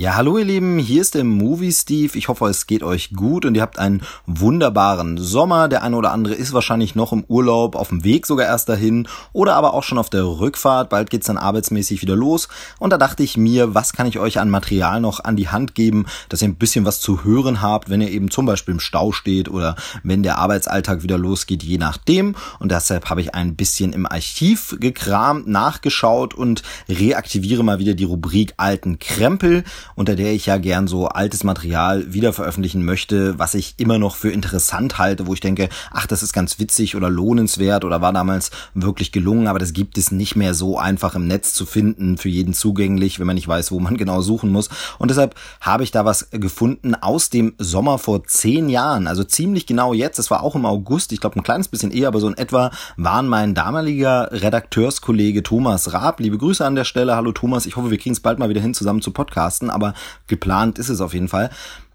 Ja, hallo ihr Lieben, hier ist der Movie Steve. Ich hoffe, es geht euch gut und ihr habt einen wunderbaren Sommer. Der eine oder andere ist wahrscheinlich noch im Urlaub, auf dem Weg sogar erst dahin oder aber auch schon auf der Rückfahrt. Bald geht's dann arbeitsmäßig wieder los. Und da dachte ich mir, was kann ich euch an Material noch an die Hand geben, dass ihr ein bisschen was zu hören habt, wenn ihr eben zum Beispiel im Stau steht oder wenn der Arbeitsalltag wieder losgeht, je nachdem. Und deshalb habe ich ein bisschen im Archiv gekramt, nachgeschaut und reaktiviere mal wieder die Rubrik alten Krempel unter der ich ja gern so altes Material wieder veröffentlichen möchte, was ich immer noch für interessant halte, wo ich denke, ach, das ist ganz witzig oder lohnenswert oder war damals wirklich gelungen, aber das gibt es nicht mehr so einfach im Netz zu finden, für jeden zugänglich, wenn man nicht weiß, wo man genau suchen muss. Und deshalb habe ich da was gefunden aus dem Sommer vor zehn Jahren, also ziemlich genau jetzt, das war auch im August, ich glaube ein kleines bisschen eher, aber so in etwa waren mein damaliger Redakteurskollege Thomas Raab, liebe Grüße an der Stelle, hallo Thomas, ich hoffe, wir kriegen es bald mal wieder hin, zusammen zu podcasten, aber geplant ist es auf jeden Fall.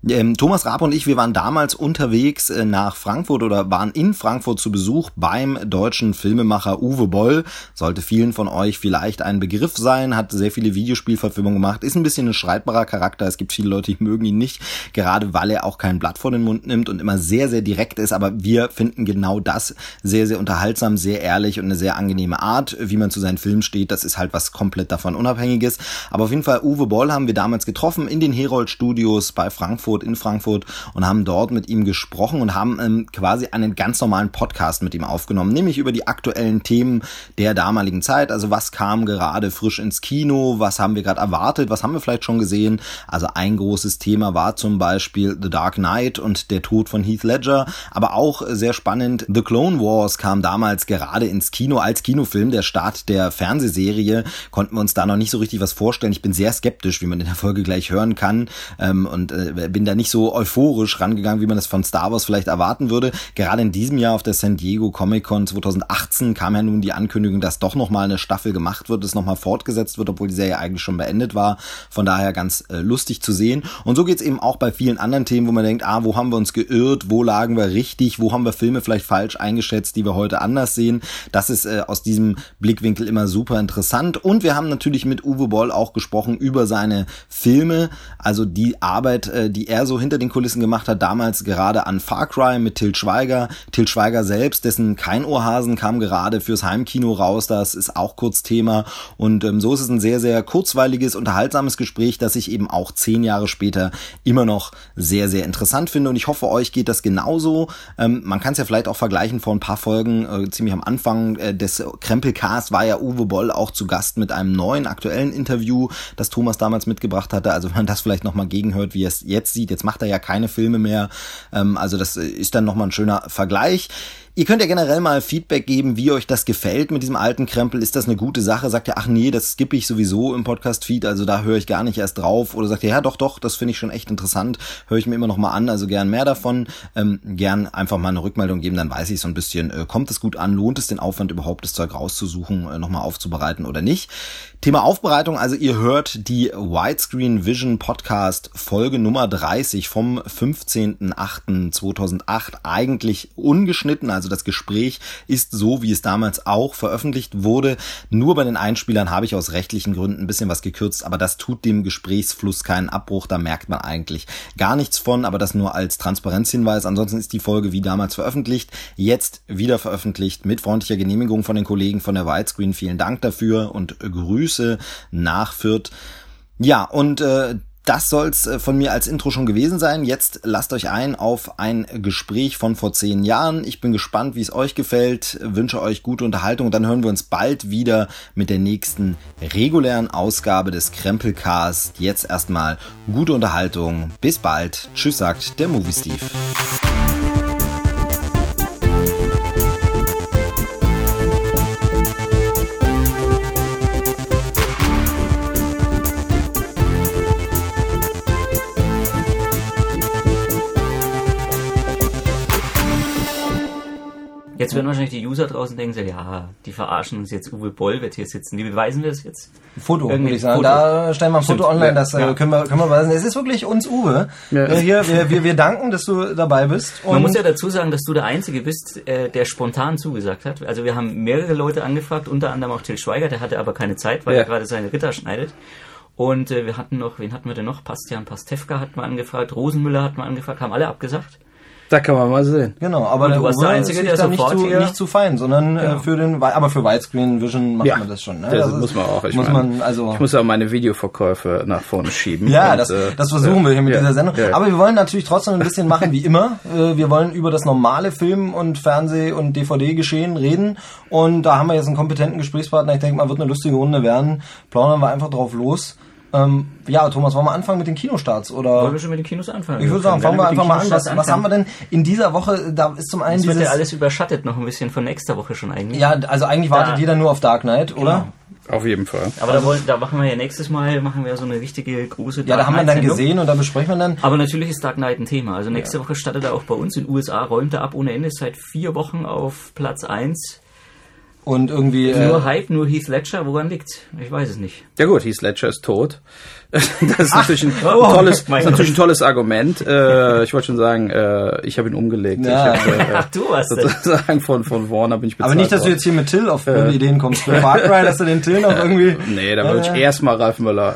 Ähm, Thomas Raab und ich, wir waren damals unterwegs äh, nach Frankfurt oder waren in Frankfurt zu Besuch beim deutschen Filmemacher Uwe Boll. Sollte vielen von euch vielleicht ein Begriff sein, hat sehr viele Videospielverfilmungen gemacht, ist ein bisschen ein streitbarer Charakter. Es gibt viele Leute, die mögen ihn nicht, gerade weil er auch kein Blatt vor den Mund nimmt und immer sehr, sehr direkt ist. Aber wir finden genau das sehr, sehr unterhaltsam, sehr ehrlich und eine sehr angenehme Art, wie man zu seinen Filmen steht. Das ist halt was komplett davon Unabhängiges. Aber auf jeden Fall, Uwe Boll haben wir damals getroffen in den Herold Studios bei Frankfurt Frankfurt, in Frankfurt und haben dort mit ihm gesprochen und haben ähm, quasi einen ganz normalen Podcast mit ihm aufgenommen, nämlich über die aktuellen Themen der damaligen Zeit. Also was kam gerade frisch ins Kino, was haben wir gerade erwartet, was haben wir vielleicht schon gesehen. Also ein großes Thema war zum Beispiel The Dark Knight und der Tod von Heath Ledger, aber auch sehr spannend, The Clone Wars kam damals gerade ins Kino als Kinofilm. Der Start der Fernsehserie konnten wir uns da noch nicht so richtig was vorstellen. Ich bin sehr skeptisch, wie man in der Folge gleich hören kann ähm, und äh, bin da nicht so euphorisch rangegangen, wie man das von Star Wars vielleicht erwarten würde. Gerade in diesem Jahr auf der San Diego Comic Con 2018 kam ja nun die Ankündigung, dass doch nochmal eine Staffel gemacht wird, es nochmal fortgesetzt wird, obwohl die Serie eigentlich schon beendet war. Von daher ganz äh, lustig zu sehen. Und so geht's eben auch bei vielen anderen Themen, wo man denkt, ah, wo haben wir uns geirrt, wo lagen wir richtig, wo haben wir Filme vielleicht falsch eingeschätzt, die wir heute anders sehen. Das ist äh, aus diesem Blickwinkel immer super interessant. Und wir haben natürlich mit Uwe Boll auch gesprochen über seine Filme, also die Arbeit, äh, die er er so hinter den Kulissen gemacht hat, damals gerade an Far Cry mit Til Schweiger. Til Schweiger selbst, dessen Kein Ohrhasen kam gerade fürs Heimkino raus, das ist auch kurz Thema. Und ähm, so ist es ein sehr, sehr kurzweiliges, unterhaltsames Gespräch, das ich eben auch zehn Jahre später immer noch sehr, sehr interessant finde. Und ich hoffe, euch geht das genauso. Ähm, man kann es ja vielleicht auch vergleichen vor ein paar Folgen, äh, ziemlich am Anfang äh, des Krempelcast war ja Uwe Boll auch zu Gast mit einem neuen aktuellen Interview, das Thomas damals mitgebracht hatte. Also wenn man das vielleicht nochmal gegenhört, wie es jetzt sieht. Jetzt macht er ja keine Filme mehr. Ähm, also das ist dann nochmal ein schöner Vergleich. Ihr könnt ja generell mal Feedback geben, wie euch das gefällt mit diesem alten Krempel. Ist das eine gute Sache? Sagt ihr, ach nee, das skippe ich sowieso im Podcast-Feed, also da höre ich gar nicht erst drauf. Oder sagt ihr, ja doch, doch, das finde ich schon echt interessant, höre ich mir immer noch mal an, also gern mehr davon. Ähm, gern einfach mal eine Rückmeldung geben, dann weiß ich so ein bisschen, äh, kommt es gut an, lohnt es den Aufwand überhaupt, das Zeug rauszusuchen, äh, nochmal aufzubereiten oder nicht. Thema Aufbereitung, also ihr hört die Widescreen Vision Podcast Folge Nummer 30 vom 15.08.2008 eigentlich ungeschnitten, also also das Gespräch ist so, wie es damals auch veröffentlicht wurde. Nur bei den Einspielern habe ich aus rechtlichen Gründen ein bisschen was gekürzt, aber das tut dem Gesprächsfluss keinen Abbruch. Da merkt man eigentlich gar nichts von, aber das nur als Transparenzhinweis. Ansonsten ist die Folge wie damals veröffentlicht, jetzt wieder veröffentlicht mit freundlicher Genehmigung von den Kollegen von der Widescreen. Vielen Dank dafür und Grüße nach Fürth. Ja, und äh, das soll's äh, von mir als Intro schon gewesen sein. Jetzt lasst euch ein auf ein Gespräch von vor zehn Jahren. Ich bin gespannt, wie es euch gefällt. Wünsche euch gute Unterhaltung dann hören wir uns bald wieder mit der nächsten regulären Ausgabe des Krempelcast. Jetzt erstmal gute Unterhaltung. Bis bald. Tschüss, sagt der Movie Steve. Jetzt werden wahrscheinlich die User draußen denken, so, ja, die verarschen uns jetzt, Uwe Boll wird hier sitzen. Wie beweisen wir das jetzt? Foto, würde ich sagen. Foto. Da stellen wir ein Foto online, das äh, ja. können, wir, können wir beweisen. Es ist wirklich uns, Uwe. Ja. Hier, wir, wir, wir danken, dass du dabei bist. Man muss ja dazu sagen, dass du der Einzige bist, äh, der spontan zugesagt hat. Also wir haben mehrere Leute angefragt, unter anderem auch Till Schweiger, der hatte aber keine Zeit, weil ja. er gerade seine Ritter schneidet. Und äh, wir hatten noch, wen hatten wir denn noch? Bastian Pastewka hat mal angefragt, Rosenmüller hat mal angefragt, haben alle abgesagt. Da kann man mal sehen. Genau, aber du warst der Einzige, ist der da nicht zu, hier- nicht zu fein, sondern äh, Genau. für den, aber für Widescreen Vision macht Ja, man das schon. Ne? Das, ist- muss man auch. Ich muss meine, man, also, ich muss auch meine Videoverkäufe nach vorne schieben. ja, Und, das, äh, das versuchen wir hier mit ja, dieser Sendung. ja. Aber wir wollen natürlich trotzdem ein bisschen machen wie immer. Äh, Wir wollen über das normale Film- und Fernseh- und DVD-Geschehen reden. Und da haben wir jetzt einen kompetenten Gesprächspartner. Ich denke mal, wird eine lustige Runde werden. Plaudern wir einfach drauf los. Ähm, ja, Thomas, wollen wir anfangen mit den Kinostarts? Oder? Wollen wir schon mit den Kinos anfangen? Ich würde sagen, fangen wir einfach mal an. Was, was haben wir denn in dieser Woche? Da ist zum einen Das wird ja alles überschattet noch ein bisschen von nächster Woche schon eigentlich. ja, also eigentlich wartet Da- jeder nur auf Dark Knight, oder? Auf jeden Fall. Aber da, wollen, da machen wir ja nächstes Mal machen wir so eine richtige große Ja, da haben wir dann gesehen und da besprechen wir dann. Aber natürlich ist Dark Knight ein Thema. Also nächste Woche startet er auch bei uns in den USA, räumt er ab ohne Ende, ist seit vier Wochen auf Platz 1. Und irgendwie. Nur Äh, Hype, nur Heath Ledger, woran liegt's? Ich weiß es nicht. Ja gut, Heath Ledger ist tot. Das ist natürlich ein, oh, tolles, ist natürlich ein tolles Argument. Äh, ich wollte schon sagen, äh, ich habe ihn umgelegt. Ja. Hab, äh, Ach, du das. sozusagen von, von Warner bin ich bezahlt aber nicht, dass du jetzt hier mit Till auf äh, Ideen kommst. Für Far Cry, dass du den Till noch irgendwie. Nee, da würde ich Äh. erstmal Ralf Müller.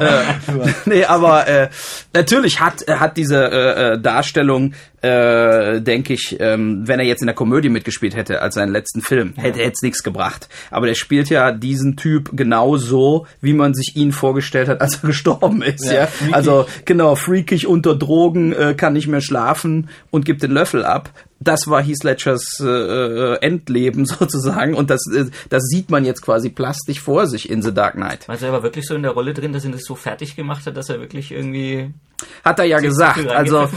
Äh, nee, aber äh, natürlich hat hat diese äh, äh, Darstellung, äh, denke ich, ähm, wenn er jetzt in der Komödie mitgespielt hätte als seinen letzten Film, hätte es nichts gebracht. Aber der spielt ja diesen Typ genau so, wie man sich ihn vorgestellt hat, als er gestorben ist. Ja, Ja, also genau, freakig unter Drogen, äh, kann nicht mehr schlafen und gibt den Löffel ab. Das war Heath Ledgers äh, äh, Endleben sozusagen und das, äh, das sieht man jetzt quasi plastisch vor sich in The Dark Knight. War er aber wirklich so in der Rolle drin, dass ihn das so fertig gemacht hat, dass er wirklich irgendwie Hat er ja gesagt. Also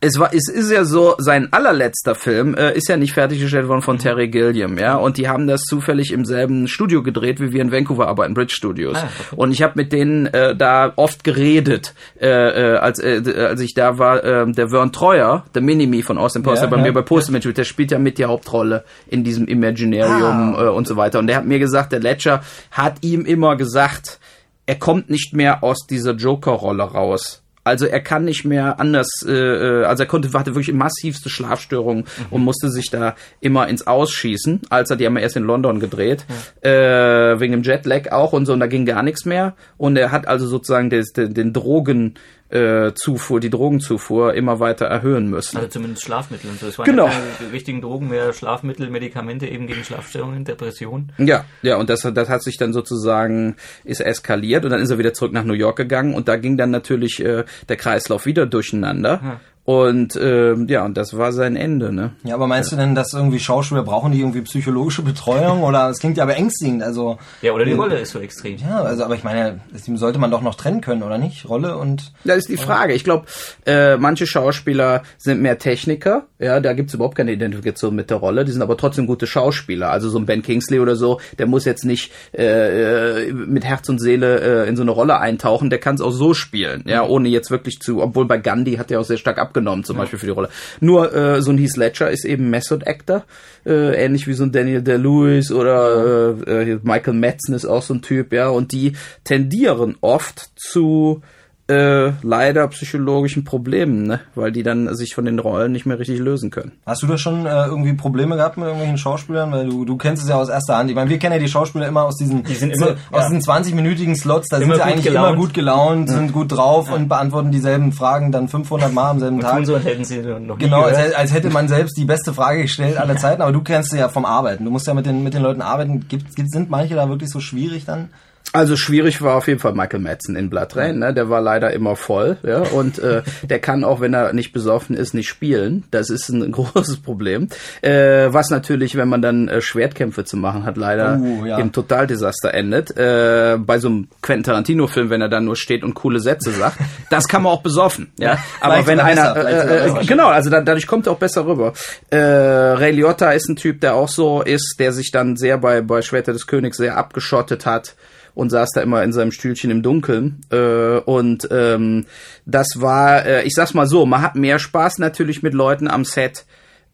es war, es ist ja so, sein allerletzter Film äh, ist ja nicht fertiggestellt worden Mhm. von Terry Gilliam, ja, und die haben das zufällig im selben Studio gedreht, wie wir in Vancouver arbeiten, Bridge Studios. Ah, okay. Und ich habe mit denen äh, da oft geredet, äh, äh, als äh, als ich da war. Äh, der Vern Treuer, der Minimi von Austin Post, Ja, bei ja. mir bei Post mitspielt, der spielt ja mit die Hauptrolle in diesem Imaginarium Ah. äh, und so weiter. Und der hat mir gesagt, der Ledger hat ihm immer gesagt, er kommt nicht mehr aus dieser Joker-Rolle raus. Also er kann nicht mehr anders, äh, äh, also er konnte, hatte wirklich massivste Schlafstörungen und musste sich da immer ins Ausschießen, als er die haben wir erst in London gedreht, äh, wegen dem Jetlag auch und so, und da ging gar nichts mehr. Und er hat also sozusagen des, den, den Drogen äh, Zufuhr, die Drogenzufuhr immer weiter erhöhen müssen. Also zumindest Schlafmittel und so. Es waren Genau. ja keine richtigen Drogen mehr, Schlafmittel, Medikamente eben gegen Schlafstörungen, Depressionen. Ja, ja, und das, das hat sich dann sozusagen, ist eskaliert und dann ist er wieder zurück nach New York gegangen und da ging dann natürlich äh, der Kreislauf wieder durcheinander. Und ähm, ja, und das war sein Ende, ne? Ja, aber meinst du denn, dass irgendwie Schauspieler brauchen die irgendwie psychologische Betreuung? Oder es klingt ja beängstigend, also. Ja, oder die Rolle ist so extrem. Ja, also, aber ich meine, das sollte man doch noch trennen können, oder nicht? Rolle und. Das ist die Frage. Ich glaube, äh, manche Schauspieler sind mehr Techniker. Ja, da gibt's überhaupt keine Identifikation mit der Rolle. Die sind aber trotzdem gute Schauspieler. Also so ein Ben Kingsley oder so, der muss jetzt nicht äh, äh, mit Herz und Seele äh, in so eine Rolle eintauchen. Der kann es auch so spielen. Ja, ohne jetzt wirklich zu. Obwohl bei Gandhi hat er auch sehr stark abgenommen, zum Beispiel für die Rolle. Nur äh, so ein Heath Ledger ist eben Method Actor, äh, ähnlich wie so ein Daniel Day-Lewis oder äh, äh, Michael Madsen ist auch so ein Typ. Ja, und die tendieren oft zu äh, leider psychologischen Problemen, ne? weil die dann sich von den Rollen nicht mehr richtig lösen können. Hast du da schon äh, irgendwie Probleme gehabt mit irgendwelchen Schauspielern? Weil du, du kennst es ja aus erster Hand. Ich meine, wir kennen ja die Schauspieler immer aus diesen, Die sind immer- aus ja. diesen 20-minütigen Slots. Da Immer sind sie eigentlich gelaunt. immer gut gelaunt, sind gut drauf und beantworten dieselben Fragen dann 500 Mal am selben Und Tag. tun so, als hätten sie noch nie Genau, als, als hätte man selbst die beste Frage gestellt aller Zeiten, aber du kennst sie ja vom Arbeiten. Du musst ja mit den, mit den Leuten arbeiten. Gibt, gibt, sind manche da wirklich so schwierig dann? Also schwierig war auf jeden Fall Michael Madsen in Blood Rain, ne? Der war leider immer voll, ja, und äh, der kann auch, wenn er nicht besoffen ist, nicht spielen. Das ist ein großes Problem. Äh, was natürlich, wenn man dann äh, Schwertkämpfe zu machen hat, leider Oh, ja. im Totaldesaster endet. Äh, bei so einem Quentin Tarantino-Film, wenn er dann nur steht und coole Sätze sagt, das kann man auch besoffen, ja. Aber wenn einer, äh, äh, genau, also da, dadurch kommt er auch besser rüber. Äh, Ray Liotta ist ein Typ, der auch so ist, der sich dann sehr bei bei Schwerter des Königs sehr abgeschottet hat und saß da immer in seinem Stühlchen im Dunkeln. Äh, und ähm, das war, äh, ich sag's mal so, man hat mehr Spaß natürlich mit Leuten am Set,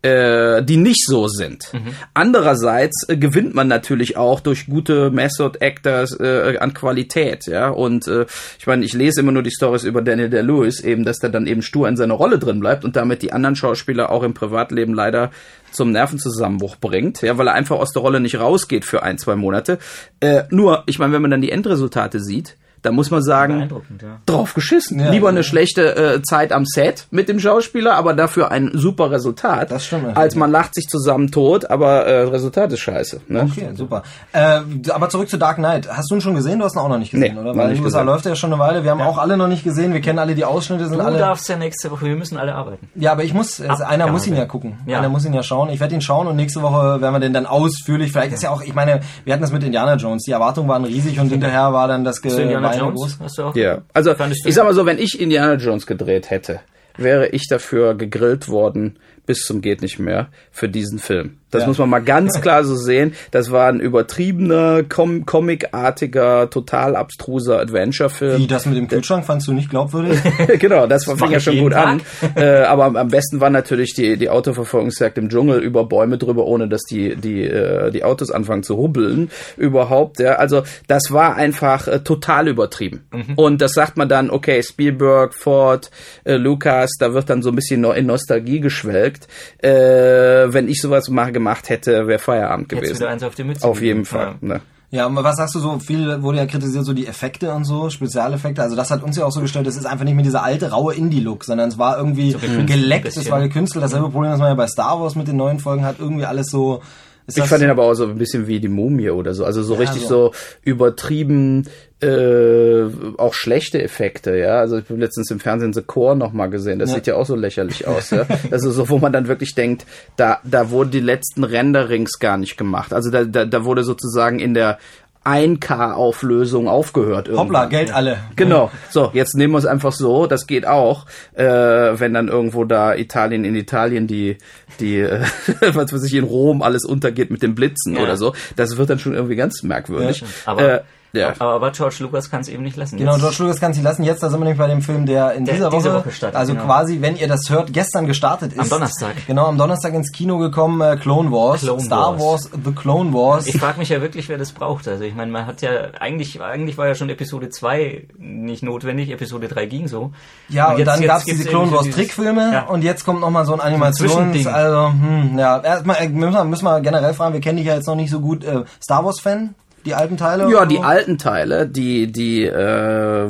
die nicht so sind. Andererseits äh, gewinnt man natürlich auch durch gute Method Actors äh, an Qualität, ja. Und äh, ich meine, ich lese immer nur die Stories über Daniel Day-Lewis, eben, dass der dann eben stur in seiner Rolle drin bleibt und damit die anderen Schauspieler auch im Privatleben leider zum Nervenzusammenbruch bringt, ja, weil er einfach aus der Rolle nicht rausgeht für ein, zwei Monate. Äh, nur, ich meine, wenn man dann die Endresultate sieht, da muss man sagen, ja. drauf geschissen. Ja, Lieber ja. eine schlechte äh, Zeit am Set mit dem Schauspieler, aber dafür ein super Resultat. Das stimmt. Als man lacht sich zusammen tot, aber äh, Resultat ist scheiße. Ne? Okay, super. Äh, aber zurück zu Dark Knight. Hast du ihn schon gesehen? Du hast ihn auch noch nicht gesehen, Nee, oder? noch Weil USA läuft er ja schon eine Weile. Wir haben auch alle noch nicht gesehen. Wir kennen alle die Ausschnitte, sind Du alle. darfst ja nächste Woche, wir müssen alle arbeiten. Ja, aber ich muss, also einer ja, muss ihn ja gucken. Ja. Einer muss ihn ja schauen. Ich werde ihn schauen und nächste Woche werden wir den dann ausführlich. Vielleicht ist ja auch, ich meine, wir hatten das mit Indiana Jones. Die Erwartungen waren riesig und hinterher war dann das Ge Indiana Jones? Hast du auch? Ja, also ich sag mal so, wenn ich Indiana Jones gedreht hätte, wäre ich dafür gegrillt worden bis zum geht nicht mehr für diesen Film. Das Ja. muss man mal ganz klar so sehen. Das war ein übertriebener, com comicartiger, total abstruser Adventure-Film. Wie, das mit dem Kühlschrank fandst du nicht glaubwürdig? genau, das, fing mach ja schon gut an. äh, aber am- am besten war natürlich die, die Autoverfolgungsjagd im Dschungel über Bäume drüber, ohne dass die, die, äh, die Autos anfangen zu hubbeln. Überhaupt, ja. Also, das war einfach äh, total übertrieben. Und das sagt man dann, okay, Spielberg, Ford, äh, Lucas, da wird dann so ein bisschen in Nostalgie geschwelgt. Äh, wenn ich sowas mal gemacht hätte, wäre Feierabend Jetzt gewesen. wieder eins auf die Mütze. Auf jeden. Fall. Ja. Ne? Ja, und was sagst du so? Viel wurde ja kritisiert, so die Effekte und so, Spezialeffekte. Also das hat uns ja auch so gestellt, das ist einfach nicht mehr dieser alte, raue Indie-Look, sondern es war irgendwie gekünstelt geleckt, es war gekünstelt. Dasselbe Problem, das man ja bei Star Wars mit den neuen Folgen hat, irgendwie alles so... Ist Ich fand den aber auch so ein bisschen wie die Mumie oder so. Also so richtig so. so übertrieben, äh, auch schlechte Effekte, ja. Also ich habe letztens im Fernsehen The Core nochmal gesehen. Das Ja. sieht ja auch so lächerlich aus, ja. Also so, wo man dann wirklich denkt, da, da wurden die letzten Renderings gar nicht gemacht. Also da, da, da wurde sozusagen in der 1K-Auflösung aufgehört. Hoppla, irgendwann. Geld alle. Genau. So, jetzt nehmen wir es einfach so. Das geht auch, äh, wenn dann irgendwo da Italien in Italien die, die, äh, was weiß ich, in Rom alles untergeht mit den Blitzen Ja. oder so. Das wird dann schon irgendwie ganz merkwürdig. Aber, äh, ja. aber, aber George Lucas kann es eben nicht lassen. Genau, Jetzt- George Lucas kann sich lassen. Jetzt, da sind wir nämlich bei dem Film, der in Der dieser Woche, diese Woche startet, also genau. quasi, wenn ihr das hört, gestern gestartet ist. Am Donnerstag. Genau, am Donnerstag ins Kino gekommen, äh, Clone Wars, Clone Star Wars. Wars. The Clone Wars. Ich frage mich ja wirklich, wer das braucht. Also ich meine, man hat ja eigentlich, eigentlich war ja schon Episode 2 nicht notwendig, Episode 3 ging so. ja, und, jetzt- dann gab's gibt's diese Clone Wars Trickfilme Ja. und jetzt kommt nochmal so ein Animations, also, hm, ja, erstmal äh, müssen wir, müssen wir generell fragen, wir kennen dich ja jetzt noch nicht so gut, äh, Star Wars Fan? Die alten Teile? Ja, die so? alten Teile, die, die, äh,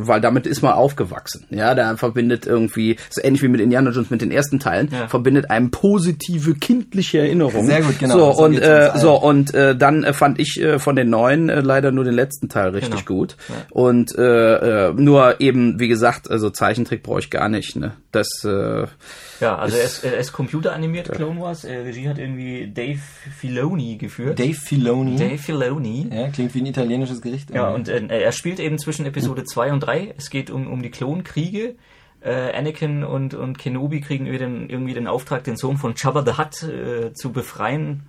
weil damit ist man aufgewachsen. Ja, da verbindet irgendwie, so ähnlich wie mit Indiana Jones mit den ersten Teilen, Ja. verbindet einem positive kindliche Erinnerungen. Sehr gut, genau. So So und äh, so und äh, dann äh, fand ich äh, von den neuen äh, leider nur den letzten Teil richtig Genau. gut. Und äh, äh, nur eben, wie gesagt, also Zeichentrick brauche ich gar nicht. Ne, das äh, Ja, also er ist, er ist computeranimiert, Clone Wars. Äh, Regie hat irgendwie Dave Filoni geführt. Dave Filoni. Dave Filoni. Ja, klingt wie ein italienisches Gericht. Ja, irgendwie. und äh, er spielt eben zwischen Episode 2 und 3. Es geht um, um die Klonkriege. Äh, Anakin und, und Kenobi kriegen irgendwie den, irgendwie den Auftrag, den Sohn von Jabba the Hutt äh, zu befreien.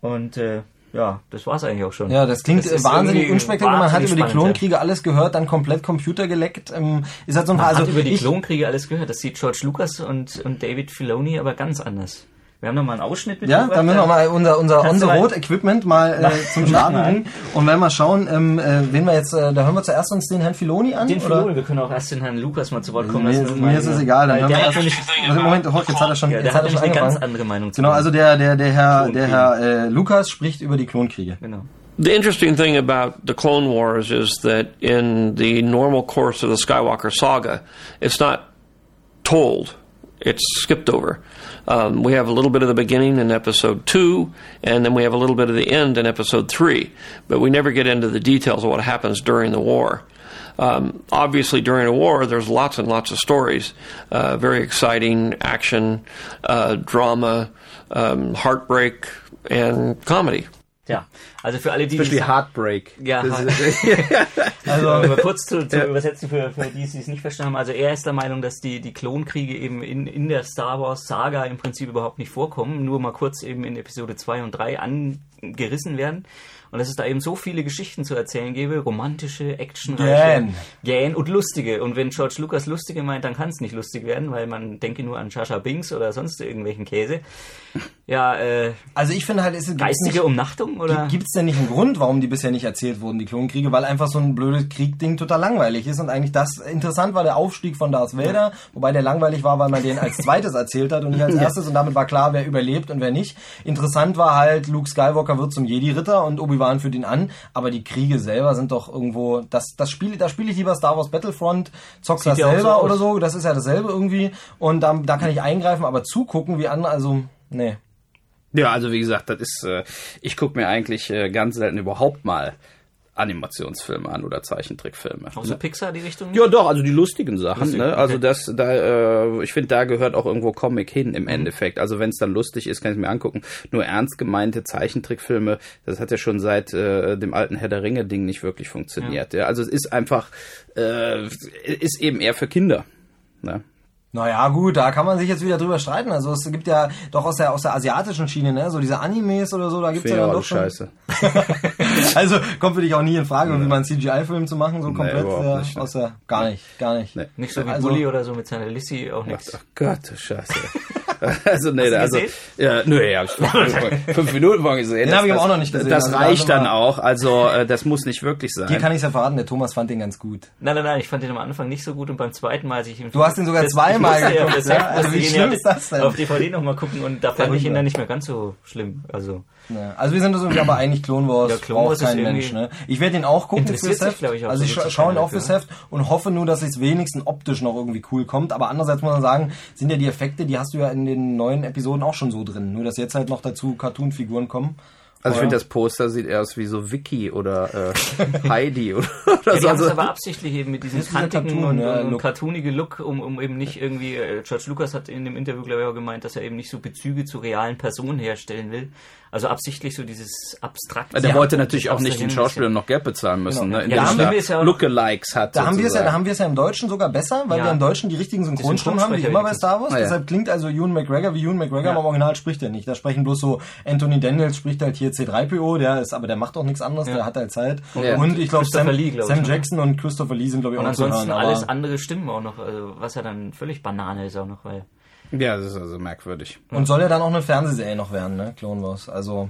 Und äh, ja, das war's eigentlich auch schon. Ja, das klingt Das wahnsinnig unspektakulär. Man hat über die spannend, ja. Klonkriege alles gehört, dann komplett Computer geleckt. Ähm, ist halt so ein Man also hat über die Klonkriege alles gehört. Das sieht George Lucas und, und David Filoni aber ganz anders. Wir haben noch mal einen Ausschnitt mit Ja, dann müssen wir mal unser, unser On-the-Road-Equipment mal äh, zum Starten bringen. Und wenn wir schauen, ähm, äh, wen wir jetzt, äh, da hören wir zuerst uns den Herrn Filoni an. Den? Filoni, wir können auch erst den Herrn Lukas mal zu Wort kommen Mir, lassen. mir ist es egal, dann hören wir der hat erst. nämlich, Also, Moment, oh, jetzt hat er schon, ja, jetzt hat er schon eine ganz andere Meinung zu Genau, also der, der, der Herr, der. Herr äh, Lukas spricht über die Klonkriege. Genau. The interesting thing about the Clone Wars is that in the normal course of the Skywalker saga, it's not told. It's skipped over. Um, we have a little bit of the beginning in episode two, and then we have a little bit of the end in episode three, but we never get into the details of what happens during the war. Um, obviously, during a war, there's lots and lots of stories, uh, very exciting action, uh, drama, um, heartbreak, and comedy. Ja, also für alle, die Especially die- Heartbreak. Ja, Also mal kurz zu, zu übersetzen für, für die, die es nicht verstanden haben. Also er ist der Meinung, dass die, die Klonkriege eben in, in der Star Wars Saga im Prinzip überhaupt nicht vorkommen, nur mal kurz eben in Episode 2 und 3 angerissen werden. Und dass es da eben so viele Geschichten zu erzählen gäbe, romantische, actionreiche, Gähn. und lustige. Und wenn George Lucas lustige meint, dann kann es nicht lustig werden, weil man denke nur an Shasha Binks oder sonst irgendwelchen Käse. Ja, äh, Also ich finde halt, es gibt geistige Umnachtung oder? Gibt gibt's denn nicht einen Grund, warum die bisher nicht erzählt wurden, die Klonkriege? Weil einfach so ein blödes Kriegding total langweilig ist und eigentlich das interessant war der Aufstieg von Darth Vader, wobei der langweilig war, weil man den als zweites erzählt hat und nicht als erstes und damit war klar, wer überlebt und wer nicht. Interessant war halt, Luke Skywalker wird zum Jedi-Ritter und Obi-Wan führt ihn an, aber die Kriege selber sind doch irgendwo, das, das Spiel, da spiele ich lieber Star Wars Battlefront, zockst das so selber aus. oder so, das ist ja dasselbe irgendwie und da, da kann ich eingreifen, aber zugucken wie andere, also, nee. Ja, also wie gesagt, das ist, äh, ich gucke mir eigentlich äh, ganz selten überhaupt mal Animationsfilme an oder Zeichentrickfilme. Auch so Pixar die Richtung? Ja, doch, also die lustigen Sachen. Lustig, ne? Also okay. das, da, äh, ich finde, da gehört auch irgendwo Comic hin im Endeffekt. Also wenn es dann lustig ist, kann ich mir angucken. Nur ernst gemeinte Zeichentrickfilme, das hat ja schon seit äh, dem alten Herr der Ringe Ding nicht wirklich funktioniert. Ja. Also es ist einfach, äh, ist eben eher für Kinder. Ne? Naja, gut, da kann man sich jetzt wieder drüber streiten. Also es gibt ja doch aus der aus der asiatischen Schiene, ne, so diese Animes oder so, da gibt's Finde ja dann doch schon. scheiße. also kommt für dich auch nie in Frage, wie man einen CGI-Film zu machen, so komplett ja, nicht, ne. aus der gar nicht, gar nicht. Nee. Nicht so wie Also- Bully oder so mit seiner Lissy, auch nichts. Ach Gott, du Scheiße. also nee, du also ja, nö, ja, fünf Minuten mal gesehen. Den hab ich Das- aber auch noch nicht gesehen. Das Also da reicht dann auch. Also äh, das muss nicht wirklich sein. Dir kann ich ja verraten, der Thomas fand den ganz gut. Nein, nein, nein, ich fand den am Anfang nicht so gut und beim zweiten Mal, als ich ihn... Du hast ihn sogar das- zweimal ja, geguckt, das ja? Heft Also wie schlimm ja ist das denn? Auf DVD nochmal gucken und da fand ich ihn dann nicht mehr ganz so schlimm. Also, Ja, also wir sind uns irgendwie aber einig, Clone Wars Ja, Clone Wars braucht kein Mensch. Ne? Ich werde ihn auch gucken Interessiert fürs sich, Heft. ich, auch also so ich scha schaue ihn auch fürs. Heft und hoffe nur, dass es wenigstens optisch noch irgendwie cool kommt. Aber andererseits muss man sagen, sind ja die Effekte, die hast du ja in den neuen Episoden auch schon so drin. Nur dass jetzt halt noch dazu Cartoon-Figuren kommen. Also ich finde, das Poster sieht eher aus wie so Vicky oder äh, Heidi oder, oder ja, die so. haben es Also, aber absichtlich eben mit diesem kantigen Cartoon, und, ja, Look. cartoonige Look, um, um eben nicht irgendwie, äh, George Lucas hat in dem Interview, glaube ich, auch gemeint, dass er eben nicht so Bezüge zu realen Personen herstellen will. Also absichtlich so dieses abstrakte. der wollte natürlich auch nicht den Schauspielern noch Geld bezahlen müssen, Genau. ne? Ja, indem er ja auch Lookalikes hat. Da haben wir es ja, da haben wir es ja im Deutschen sogar besser, weil Ja. wir im Deutschen die richtigen Synchronstimmen haben, wie immer bei. Star Wars. Ah, ja. Deshalb klingt also Ewan McGregor wie Ewan McGregor, Ja. aber im Original spricht er nicht. Da sprechen bloß so Anthony Daniels spricht halt hier C3PO, der ist, aber der macht auch nichts anderes, der hat halt Zeit. Ja. Und ich glaube Sam, Lee, glaub Sam ne? Jackson und Christopher Lee sind glaube ich auch Und noch zu ansonsten hören. alles aber- andere Stimmen auch noch, also was ja dann völlig Banane ist auch noch, weil Ja, das ist also merkwürdig. Und soll ja dann auch eine Fernsehserie noch werden, ne? Clone Wars. Also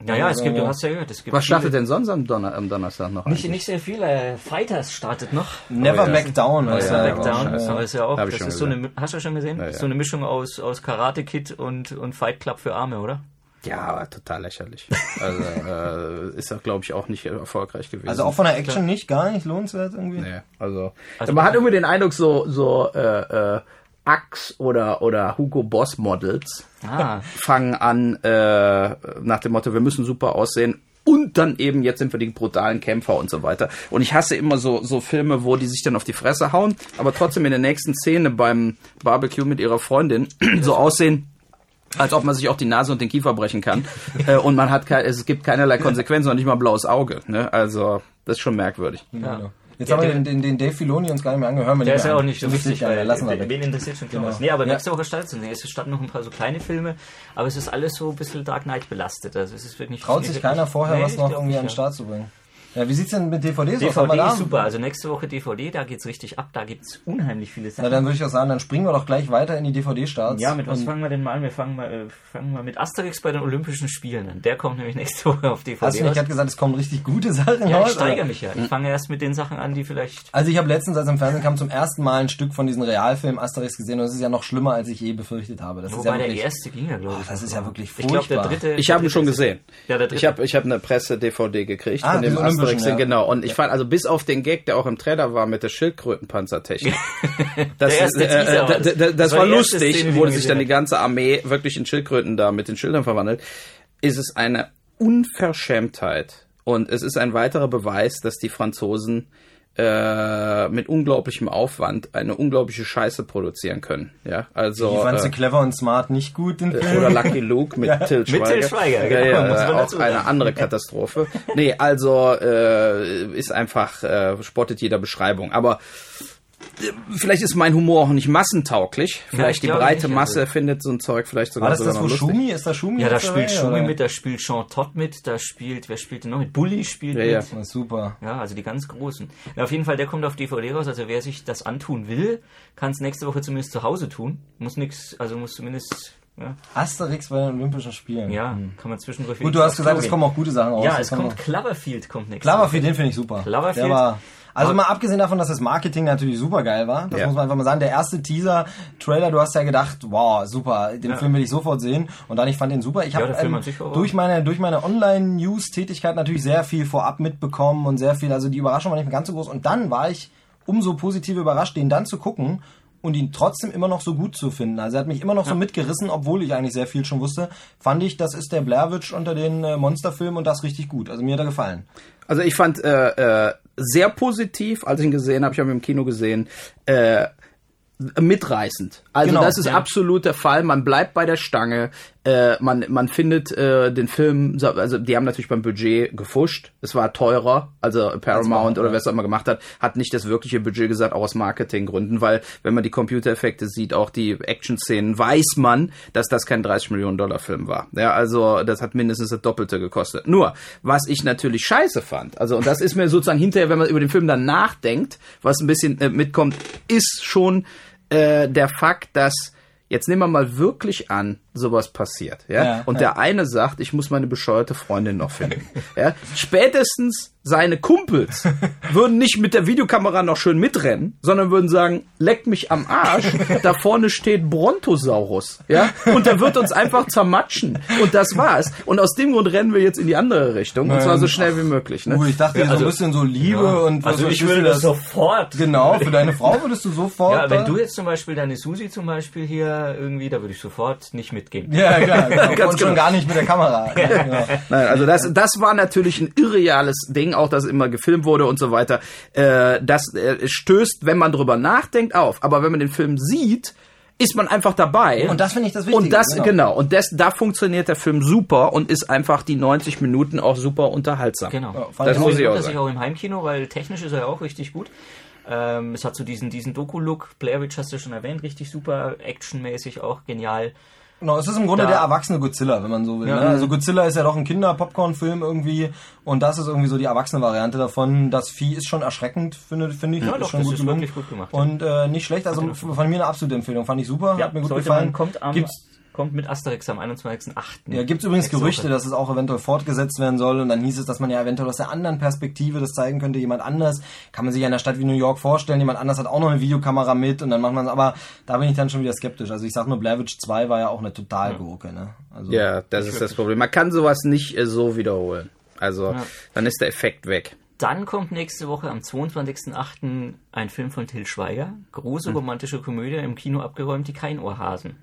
Naja, es gibt, Ja. du hast ja gehört, es gibt Was startet viele- denn sonst am, Donner am Donnerstag noch? Nicht, eigentlich? nicht sehr viel. Äh, Fighters startet noch. Never Oh ja. Back Down. heißt ja, Back. Down. Aber ist ja auch, das schon ist so gesehen. eine, hast du schon gesehen? Ja, Das ist ja. so eine Mischung aus, aus Karate Kid und, und Fight Club für Arme, oder? Ja, aber total lächerlich. Also äh, ist ja, glaube ich, auch nicht erfolgreich gewesen. Also auch von der Action nicht, gar nicht lohnenswert irgendwie. Nee, also, Also- man hat irgendwie den Eindruck, so, so äh, äh, Axe oder, oder Hugo Boss Models Ah, fangen an äh, nach dem Motto, wir müssen super aussehen und dann eben jetzt sind wir die brutalen Kämpfer und so weiter. Und ich hasse immer so, so Filme, wo die sich dann auf die Fresse hauen, aber trotzdem in der nächsten Szene beim Barbecue mit ihrer Freundin so aussehen, als ob man sich auch die Nase und den Kiefer brechen kann. äh, und man hat kein, es gibt keinerlei Konsequenzen und nicht mal ein blaues Auge. Ne? Also, das ist schon merkwürdig. Ja. Jetzt haben wir den, den, den Dave Filoni uns gar nicht mehr angehört. der ist ja auch nicht so wichtig, weil lassen wir wen interessiert schon Genau. Wars? Nee, aber Ja. nächste Woche startet es. Es starten noch ein paar so kleine Filme, aber es ist alles so ein bisschen Dark Knight belastet. Also es ist wirklich Traut sich keiner vorher, Nee, was noch irgendwie an den ja. Start zu bringen. Ja, wie sieht's denn mit DVDs aus? Haben wir DVD ist super. Also nächste Woche DVD, da geht's richtig ab. Da gibt's unheimlich viele Na, Sachen. dann würde ich auch sagen, dann springen wir doch gleich weiter in die DVD-Starts. ja, mit was fangen wir denn mal an? Wir fangen mal, äh, fangen mal mit Asterix bei den Olympischen Spielen an. Der kommt nämlich nächste Woche auf DVD. Hast du nicht gerade gesagt, es kommen richtig gute Sachen ja, raus? ich steigere mich ja. Ich fange erst mit den Sachen an, die vielleicht Also ich habe letztens, als im Fernsehen kam, zum ersten Mal ein Stück von diesem Realfilm Asterix gesehen und es ist ja noch schlimmer, als ich je befürchtet habe. Das ist Wobei ja der wirklich, erste ging ja, glaube ich. Ach, das ist ja wirklich Ich glaube, der furchtbar. dritte. Ich der habe ihn schon ist- gesehen. Ja, der dritte. ich habe ich hab eine Presse-DVD gekriegt Ah, von dem Olympischen, Asterix, ja. genau. Und ich fand, also bis auf den Gag, der auch im Trailer war mit der Schildkrötenpanzertechnik. Das, erste äh, äh, das. das, das war lustig, Szene, man sich dann die ganze Armee wirklich in Schildkröten da mit den Schildern verwandelt. Ist es eine Unverschämtheit. Und es ist ein weiterer Beweis, dass die Franzosen äh, mit unglaublichem Aufwand eine unglaubliche Scheiße produzieren können. Ja, also Ich fand sie äh, clever und smart nicht gut, den Film. oder Lucky Luke mit Till Till Schweiger. Schweiger, ja, genau, ja, man auch eine sagen. andere Katastrophe. Nee, also äh, ist einfach, äh, spottet jeder Beschreibung. Aber äh, vielleicht ist mein Humor auch nicht massentauglich. Vielleicht ich die breite nicht, Masse also- findet so ein Zeug vielleicht sogar War das sogar das, wo lustig. Schumi? Ist da Schumi? Ja, da dabei, spielt Schumi oder? mit, da spielt Sean Todd mit, da spielt, wer spielt denn noch mit? Bully spielt Ja, mit. ja. Ja, super. Ja, also die ganz großen. Ja, auf jeden Fall, der kommt auf DVD raus. Also wer sich das antun will, kann es nächste Woche zumindest zu Hause tun. Muss nix, also muss zumindest Ja, Asterix bei den Olympischen Spielen. ja kann man zwischendurch Gut, du hast gesagt, es kommen auch gute Sachen raus. Ja, es kommt Cloverfield kommt nächstes Cloverfield, den finde ich super. Cloverfield. Der war, also mal abgesehen davon, dass das Marketing natürlich super geil war, das Ja. muss man einfach mal sagen. Der erste Teaser-Trailer, du hast ja gedacht, wow, super, den Film will ich sofort sehen. Und dann, ich fand den super. Ich Ja, habe ähm, durch meine, durch meine Online-News-Tätigkeit natürlich sehr viel vorab mitbekommen und sehr viel, also die Überraschung war nicht mehr ganz so groß. Und dann war ich umso positiver überrascht, den dann zu gucken und ihn trotzdem immer noch so gut zu finden. Also er hat mich immer noch so mitgerissen, obwohl ich eigentlich sehr viel schon wusste. Fand ich, das ist der Blair Witch unter den äh, Monsterfilmen und das richtig gut. Also mir hat er gefallen. Also ich fand äh, äh, sehr positiv, als ich ihn gesehen habe, ich habe ihn im Kino gesehen, äh, mitreißend. Also Genau, das ist ja. absolut der Fall. Man bleibt bei der Stange. Äh, man man findet äh, den Film. Also die haben natürlich beim Budget gefuscht. Es war teurer. Also Paramount oder wer es auch immer gemacht hat, hat nicht das wirkliche Budget gesagt, auch aus Marketinggründen, weil wenn man die Computereffekte sieht, auch die Action-Szenen, weiß man, dass das kein 30 Millionen Dollar Film war. Ja, also das hat mindestens das Doppelte gekostet. Nur was ich natürlich scheiße fand. Also und das ist mir sozusagen hinterher, wenn man über den Film dann nachdenkt, was ein bisschen äh, mitkommt, ist schon äh, der Fakt, dass jetzt nehmen wir mal wirklich an, sowas passiert, ja? Ja, und ja. der eine sagt, ich muss meine bescheuerte Freundin noch finden, ja? Spätestens seine Kumpels würden nicht mit der Videokamera noch schön mitrennen, sondern würden sagen, leck mich am Arsch, da vorne steht Brontosaurus, ja? Und der wird uns einfach zermatschen und das war's. Und aus dem Grund rennen wir jetzt in die andere Richtung und zwar so schnell wie möglich, ne? Uh, ich dachte, so ein bisschen so Liebe und was Also ich würde das sofort. Genau, für deine Frau würdest du sofort. Ja, wenn du jetzt zum Beispiel deine Susi zum Beispiel hier irgendwie, da würde ich sofort nicht mitgehen. Ja, klar, genau. Ganz und schon genau. gar nicht mit der Kamera. Ja, genau. Nein, also das, das war natürlich ein irreales Ding, auch dass immer gefilmt wurde und so weiter. Äh, das äh, stößt, wenn man drüber nachdenkt, auf. Aber wenn man den Film sieht, ist man einfach dabei. Und das finde ich das Wichtige, Und das, genau. genau. Und das, da funktioniert der Film super und ist einfach die 90 Minuten auch super unterhaltsam. Genau. Ja, Das ich muss ich auch er sich sagen. auch im Heimkino, weil technisch ist er ja auch richtig gut. Ähm, es hat so diesen, diesen Doku-Look. Blair Witch hast du schon erwähnt, richtig super, actionmäßig auch genial. Genau, es ist im Grunde Da- der erwachsene Godzilla, wenn man so will. Ja. Ne? Also Godzilla ist ja doch ein Kinder-Popcorn-Film irgendwie und das ist irgendwie so die erwachsene Variante davon. Das Vieh ist schon erschreckend, finde, finde ich. Ja, ist doch, schon das gut ist gut gemacht, ja. Und äh, nicht schlecht, also von mir eine absolute Empfehlung. Fand ich super, hat mir gut gefallen. Man, kommt, am, Gibt's kommt mit Asterix am 21.08. Ja, gibt es übrigens Gerüchte, dass es auch eventuell fortgesetzt werden soll und dann hieß es, dass man ja eventuell aus der anderen Perspektive das zeigen könnte, jemand anders. Kann man sich ja in einer Stadt wie New York vorstellen, jemand anders hat auch noch eine Videokamera mit und dann macht man es, aber da bin ich dann schon wieder skeptisch. Also ich sag nur, Blair Witch 2 war ja auch eine total Gurke, ne? Also, Ja, das ist das Problem. Man kann sowas nicht äh, so wiederholen. Also, dann ist der Effekt weg. Dann kommt nächste Woche am 22.08. ein Film von Till Schweiger. Hm. Große romantische Komödie im Kino abgeräumt, die Keinohrhasen.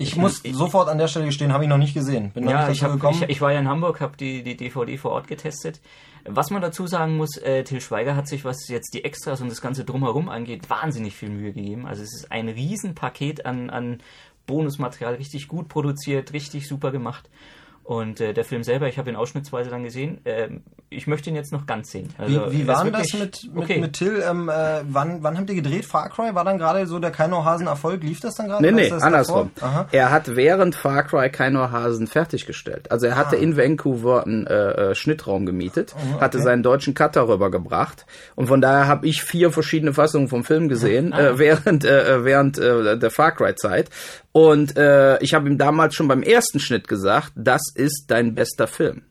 Ich muss sofort an der Stelle gestehen, habe ich noch nicht gesehen. Bin Ja, ich, hab, gekommen. ich, ich war ja in Hamburg, habe die, die DVD vor Ort getestet. Was man dazu sagen muss, äh, Till Schweiger hat sich, was jetzt die Extras und das ganze Drumherum angeht, wahnsinnig viel Mühe gegeben. Also es ist ein Riesenpaket an, an Bonusmaterial, richtig gut produziert, richtig super gemacht. Und äh, der Film selber, ich habe ihn ausschnittsweise dann gesehen. ähm, ich möchte ihn jetzt noch ganz sehen. wie, Also, wie er war das mit, mit, okay. mit Till? Ähm, äh, wann, wann habt ihr gedreht? Far Cry? War dann gerade so der Keinohrhasen-Erfolg? Lief das dann gerade? Nee, nee, andersrum. Er hat während Far Cry Keinohrhasen fertiggestellt. Also er hatte Ah. in Vancouver einen äh, äh, Schnittraum gemietet, Oh, hatte seinen deutschen Cutter rübergebracht und von daher habe ich vier verschiedene Fassungen vom Film gesehen Ah. äh, während äh, während äh, der Far Cry Zeit und äh, ich habe ihm damals schon beim ersten Schnitt gesagt, das ist dein bester Film.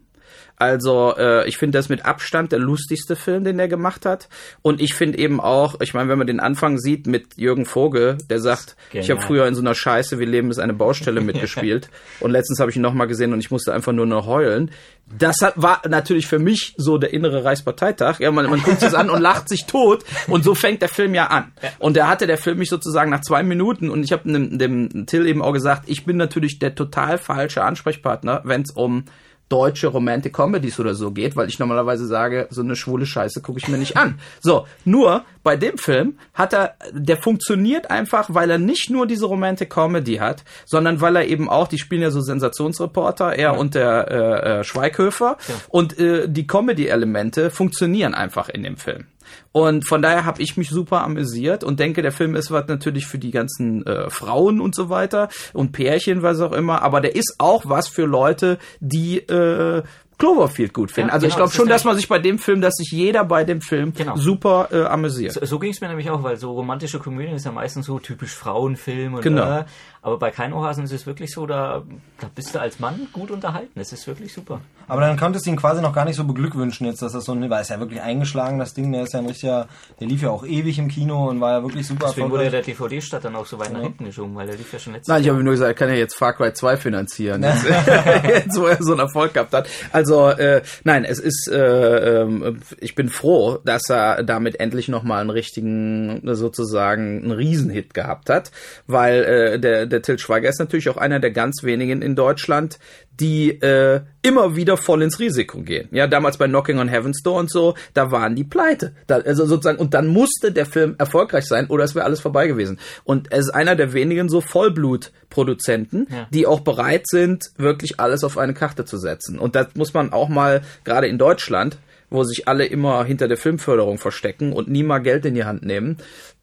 Also äh, ich finde das mit Abstand der lustigste Film, den er gemacht hat. Und ich finde eben auch, ich meine, wenn man den Anfang sieht mit Jürgen Vogel, der sagt, ich habe Genial. früher in so einer Scheiße, wir leben ist eine Baustelle mitgespielt. und letztens habe ich ihn nochmal gesehen und ich musste einfach nur noch heulen. Das hat, war natürlich für mich so der innere Reichsparteitag. Ja, man, man guckt es an und lacht sich tot. Und so fängt der Film ja an. Und da hatte der Film mich sozusagen nach zwei Minuten und ich habe dem, dem Till eben auch gesagt, ich bin natürlich der total falsche Ansprechpartner, wenn es um deutsche Romantic Comedies oder so geht, weil ich normalerweise sage, so eine schwule Scheiße gucke ich mir nicht an. So, nur bei dem Film hat er, der funktioniert einfach, weil er nicht nur diese Romantic Comedy hat, sondern weil er eben auch, die spielen ja so Sensationsreporter, er und der äh, äh, Schweighöfer und äh, die Comedy-Elemente funktionieren einfach in dem Film. Und von daher habe ich mich super amüsiert und denke, der Film ist was natürlich für die ganzen äh, Frauen und so weiter und Pärchen, was auch immer, aber der ist auch was für Leute, die äh, Cloverfield gut finden. Ja, also ich genau, glaube das schon, dass man sich bei dem Film, dass sich jeder bei dem Film Genau. super äh, amüsiert. So, so ging es mir nämlich auch, weil so romantische Komödien ist ja meistens so typisch Frauenfilm und Genau. äh, aber bei Keinohasen ist es wirklich so, da, da bist du als Mann gut unterhalten. Es ist wirklich super. Aber dann konntest du ihn quasi noch gar nicht so beglückwünschen jetzt, dass das so ein, weil es ja wirklich eingeschlagen, das Ding, der ist ja ein richtiger, der lief ja auch ewig im Kino und war ja wirklich super Deswegen wurde erfolgreich. der DVD-Start dann auch so weit nach hinten geschoben, weil der lief ja schon letztes Nein, ich Jahr. habe nur gesagt, er kann ja jetzt Far Cry 2 finanzieren, jetzt, jetzt, wo er so einen Erfolg gehabt hat. Also, äh, nein, es ist, äh, ähm, ich bin froh, dass er damit endlich nochmal einen richtigen, sozusagen, einen Riesenhit gehabt hat, weil äh, der, der Til Schweiger ist natürlich auch einer der ganz wenigen in Deutschland, die äh, immer wieder voll ins Risiko gehen. Ja, damals bei Knocking on Heaven's Door und so, da waren die pleite. Da, also sozusagen, und dann musste der Film erfolgreich sein oder es wäre alles vorbei gewesen. Und er ist einer der wenigen so Vollblutproduzenten, Ja. die auch bereit sind, wirklich alles auf eine Karte zu setzen. Und das muss man auch mal, gerade in Deutschland, wo sich alle immer hinter der Filmförderung verstecken und nie mal Geld in die Hand nehmen,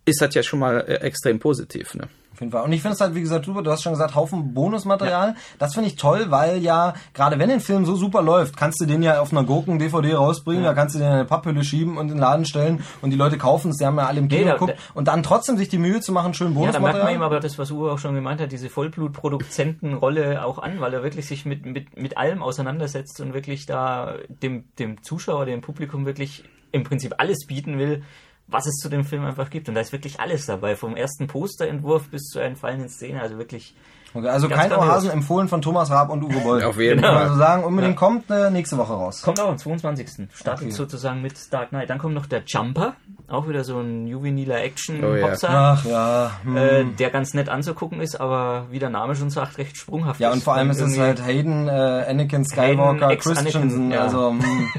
ist das ja schon mal äh, extrem positiv. Ne? Auf jeden Fall. Und ich finde es halt, wie gesagt, super, du hast schon gesagt, Haufen Bonusmaterial. Das finde ich toll, weil ja, gerade wenn ein Film so super läuft, kannst du den ja auf einer Gurken-DVD rausbringen, da kannst du den in eine Papphülle schieben und in den Laden stellen und die Leute kaufen es, die haben ja alle im Kino Nee, da- geguckt. Und dann trotzdem sich die Mühe zu machen, schön Ja, da merkt man ihm Bonusmaterial. aber das, was Uwe auch schon gemeint hat, diese Vollblutproduzentenrolle auch an, weil er wirklich sich mit, mit, mit allem auseinandersetzt und wirklich da dem, dem Zuschauer, dem Publikum wirklich im Prinzip alles bieten will, was es zu dem Film einfach gibt. Und da ist wirklich alles dabei, vom ersten Posterentwurf bis zur entfallenen Szene, also wirklich Okay, also kein. Ohrhasen empfohlen von Thomas Raab und Uwe Boll. Auf jeden man Fall. so sagen, unbedingt kommt äh, nächste Woche raus. Kommt auch am 22. Startet Okay. sozusagen mit Dark Knight. Dann kommt noch der Jumper, auch wieder so ein juveniler action Oh ja. Ach ja. Hm. äh, der ganz nett anzugucken ist, aber wie der Name schon sagt, recht sprunghaft Ja, und vor allem ist es halt Hayden, äh, Anakin Skywalker, Hayden, Christensen, ja. also hm.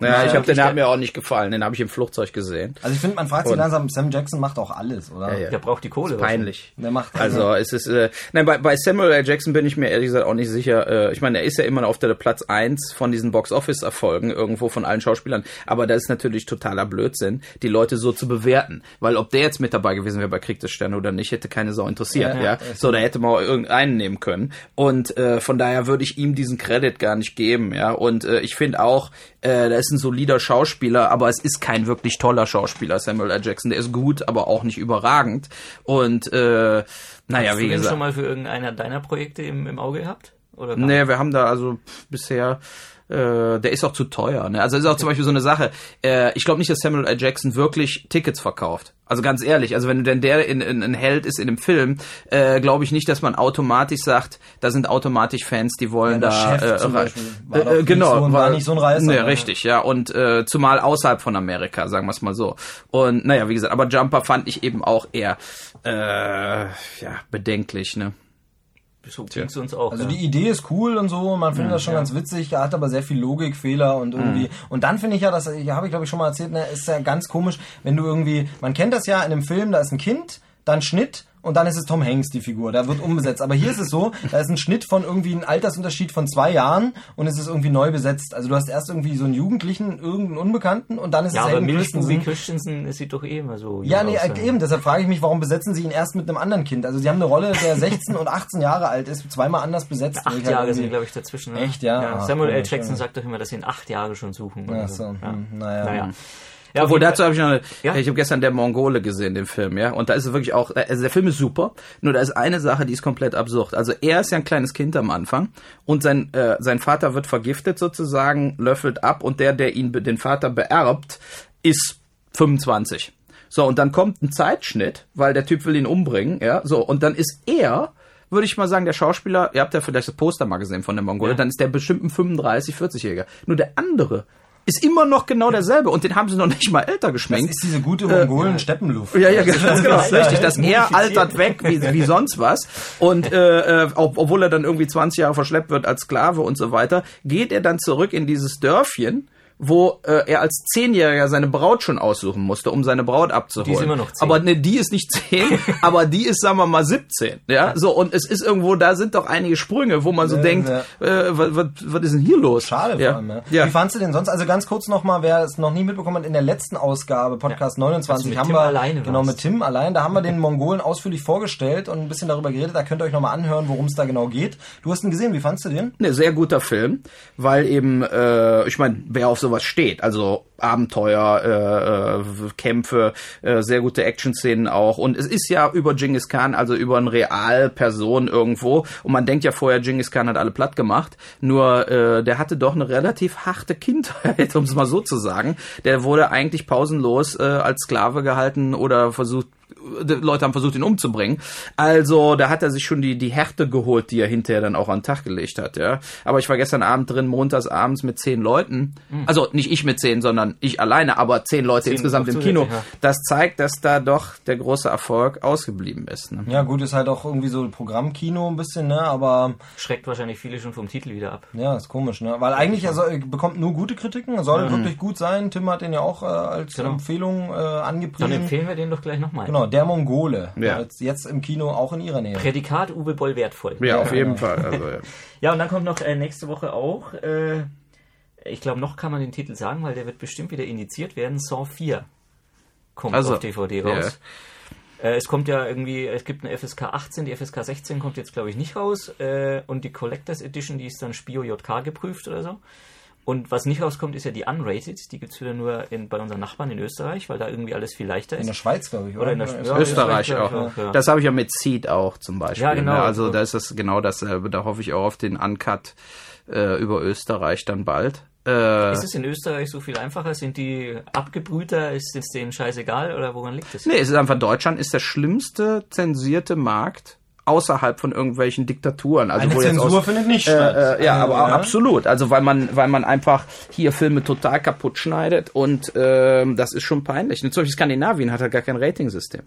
Ja, ich habe den hat mir auch nicht gefallen, den habe ich im Flugzeug gesehen. Also ich finde, man fragt sich Und- langsam, Sam Jackson macht auch alles, oder? Ja, ja. Der braucht die Kohle. Peinlich. Der macht Also es ist, äh, nein, bei, bei Samuel L. Jackson bin ich mir ehrlich gesagt auch nicht sicher. Äh, ich meine, er ist ja immer noch auf der Platz eins von diesen Box-Office-Erfolgen irgendwo von allen Schauspielern. Aber das ist natürlich totaler Blödsinn, die Leute so zu bewerten. Weil ob der jetzt mit dabei gewesen wäre bei Krieg des Sterne oder nicht, hätte keine Sau interessiert. Ja, Ja, ja. So, da hätte man auch irgendeinen nehmen können. Und äh, von daher würde ich ihm diesen Credit gar nicht geben. Ja, und äh, ich finde auch, äh, da ist ein solider Schauspieler, aber es ist kein wirklich toller Schauspieler, Samuel L. Jackson. Der ist gut, aber auch nicht überragend. Und äh, naja, Hast wie du gesagt. schon mal für irgendeiner deiner Projekte im, im Auge gehabt? Oder Nee, wir haben da also pff, bisher, äh, der ist auch zu teuer. Ne? Also ist auch zum Beispiel so eine Sache. Äh, ich glaube nicht, dass Samuel L. Jackson wirklich Tickets verkauft. Also ganz ehrlich, also wenn denn der in, in, ein Held ist in dem Film, äh, glaube ich nicht, dass man automatisch sagt, da sind automatisch Fans, die wollen Ja, da Chef äh, zum. Beispiel war äh, nicht genau, so ein- war nicht so ein Reißer, Nee, ja. richtig, ja. Und äh, zumal außerhalb von Amerika, sagen wir es mal so. Und naja, wie gesagt, aber Jumper fand ich eben auch eher äh, ja, bedenklich, ne? So ging's uns auch. Also ja. die Idee ist cool und so, man findet das schon ganz witzig, er hat aber sehr viel Logikfehler und irgendwie. Und dann finde ich ja, das ja, habe ich glaube ich schon mal erzählt, ne, ist ja ganz komisch, wenn du irgendwie, man kennt das ja in einem Film, da ist ein Kind, dann Schnitt und dann ist es Tom Hanks, die Figur, da wird umbesetzt. Aber hier ist es so, da ist ein Schnitt von irgendwie ein Altersunterschied von zwei Jahren und es ist irgendwie neu besetzt. Also du hast erst irgendwie so einen Jugendlichen, irgendeinen Unbekannten und dann ist ja, es Hayden Christensen. Christensen sieht doch eh immer so. Ja, nee, aus, ja. eben, deshalb frage ich mich, warum besetzen sie ihn erst mit einem anderen Kind? Also sie haben eine Rolle, der 16 und 18 Jahre alt ist, zweimal anders besetzt. Acht halt Jahre sind, glaube ich, dazwischen. Ne? Echt, ja? Ah, Samuel L. Jackson ja. sagt doch immer, dass sie ihn acht Jahre schon suchen. Ach so, Ja. hm, naja. Naja. Ja, Obwohl, jeden dazu habe ich noch eine, Ja? ich habe gestern der Mongole gesehen, den Film, ja, und da ist es wirklich auch, also der Film ist super, nur da ist eine Sache, die ist komplett absurd. Also er ist ja ein kleines Kind am Anfang und sein, äh, sein Vater wird vergiftet sozusagen, löffelt ab und der, der ihn, den Vater beerbt, ist 25. So, und dann kommt ein Zeitschnitt, weil der Typ will ihn umbringen, ja, so, und dann ist er, würde ich mal sagen, der Schauspieler, ihr habt ja vielleicht das Poster mal gesehen von dem Mongole, Ja. dann ist der bestimmt ein 35, 40-Jähriger. Nur der andere ist immer noch genau derselbe und den haben sie noch nicht mal älter Das geschminkt. ist diese gute Mongolen-Steppenluft. Ja, ja, ganz genau, Ja, richtig. Das er altert weg wie, wie sonst was. Und äh, äh, ob, obwohl er dann irgendwie 20 Jahre verschleppt wird als Sklave und so weiter, geht er dann zurück in dieses Dörfchen, wo äh, er als Zehnjähriger seine Braut schon aussuchen musste, um seine Braut abzuholen. Die ist immer noch zehn. Aber ne, die ist nicht zehn, aber die ist, sagen wir mal, 17. Ja, so, und es ist irgendwo, da sind doch einige Sprünge, wo man so Ja, denkt, ja. äh, was, was, was ist denn hier los? Schade ja. vor allem, ja. Ja. Wie fandst du denn sonst? Also ganz kurz nochmal, wer es noch nie mitbekommen hat, in der letzten Ausgabe, Podcast Also 29, mit haben Tim wir, alleine genau, warst. mit Tim allein, da haben wir den Mongolen ausführlich vorgestellt und ein bisschen darüber geredet. Da könnt ihr euch nochmal anhören, worum es da genau geht. Du hast ihn gesehen, wie fandst du den? Ne, sehr guter Film, weil eben, äh, ich meine, wer auf sowas steht, also Abenteuer, äh, äh, Kämpfe, äh, sehr gute Action-Szenen auch. Und es ist ja über Genghis Khan, also über eine Realperson irgendwo. Und man denkt ja vorher, Genghis Khan hat alle platt gemacht. Nur äh, der hatte doch eine relativ harte Kindheit, um es mal so zu sagen. Der wurde eigentlich pausenlos äh, als Sklave gehalten oder versucht Leute haben versucht, ihn umzubringen. Also, da hat er sich schon die, die Härte geholt, die er hinterher dann auch an den Tag gelegt hat, ja. Aber ich war gestern Abend drin, montags abends mit zehn Leuten. Also, nicht ich mit zehn, sondern ich alleine, aber zehn Leute Zehn insgesamt im Kino. ja. Das zeigt, dass da doch der große Erfolg ausgeblieben ist. Ne? Ja, gut, ist halt auch irgendwie so Programmkino ein bisschen, ne, aber Schreckt wahrscheinlich viele schon vom Titel wieder ab. ja, ist komisch, ne, weil eigentlich er er bekommt nur gute Kritiken, soll wirklich gut sein. Tim hat den ja auch äh, als Genau. Empfehlung äh, Dann angepriesen. empfehlen wir den doch gleich nochmal. Genau, der Mongole. Ja. Jetzt im Kino auch in ihrer Nähe. Prädikat Uwe Boll wertvoll. Ja, auf jeden. Fall. Also, ja. Ja, und dann kommt noch äh, nächste Woche auch, äh, ich glaube, noch kann man den Titel sagen, weil der wird bestimmt wieder indiziert werden. Saw 4 kommt Also, auf DVD raus. Äh, es kommt ja irgendwie, es gibt eine FSK 18, die FSK 16 kommt jetzt, glaube ich, nicht raus. Äh, und die Collectors Edition, die ist dann Spio JK geprüft oder so. Und was nicht rauskommt, ist ja die Unrated. Die gibt's wieder nur in, bei unseren Nachbarn in Österreich, weil da irgendwie alles viel leichter In der ist. Schweiz, glaube ich, oder? Oder in der Ja, Österreich Österreich, auch. ja. Das habe ich ja mit Seed auch zum Beispiel. Ja, genau. Ne? Also da ist das genau dasselbe. Da hoffe ich auch auf den Uncut äh, über Österreich dann bald. Äh, Ist es in Österreich so viel einfacher? Sind die abgebrühter? Ist es denen scheißegal? Oder woran liegt es? Nee, es ist einfach, Deutschland ist der schlimmste zensierte Markt außerhalb von irgendwelchen Diktaturen. Also Eine wo jetzt Zensur aus, findet nicht statt. äh, äh, ja, aber ja. absolut. Also weil man, weil man einfach hier Filme total kaputt schneidet und ähm, das ist schon peinlich. Und zum Beispiel Skandinavien hat halt gar kein Ratingsystem.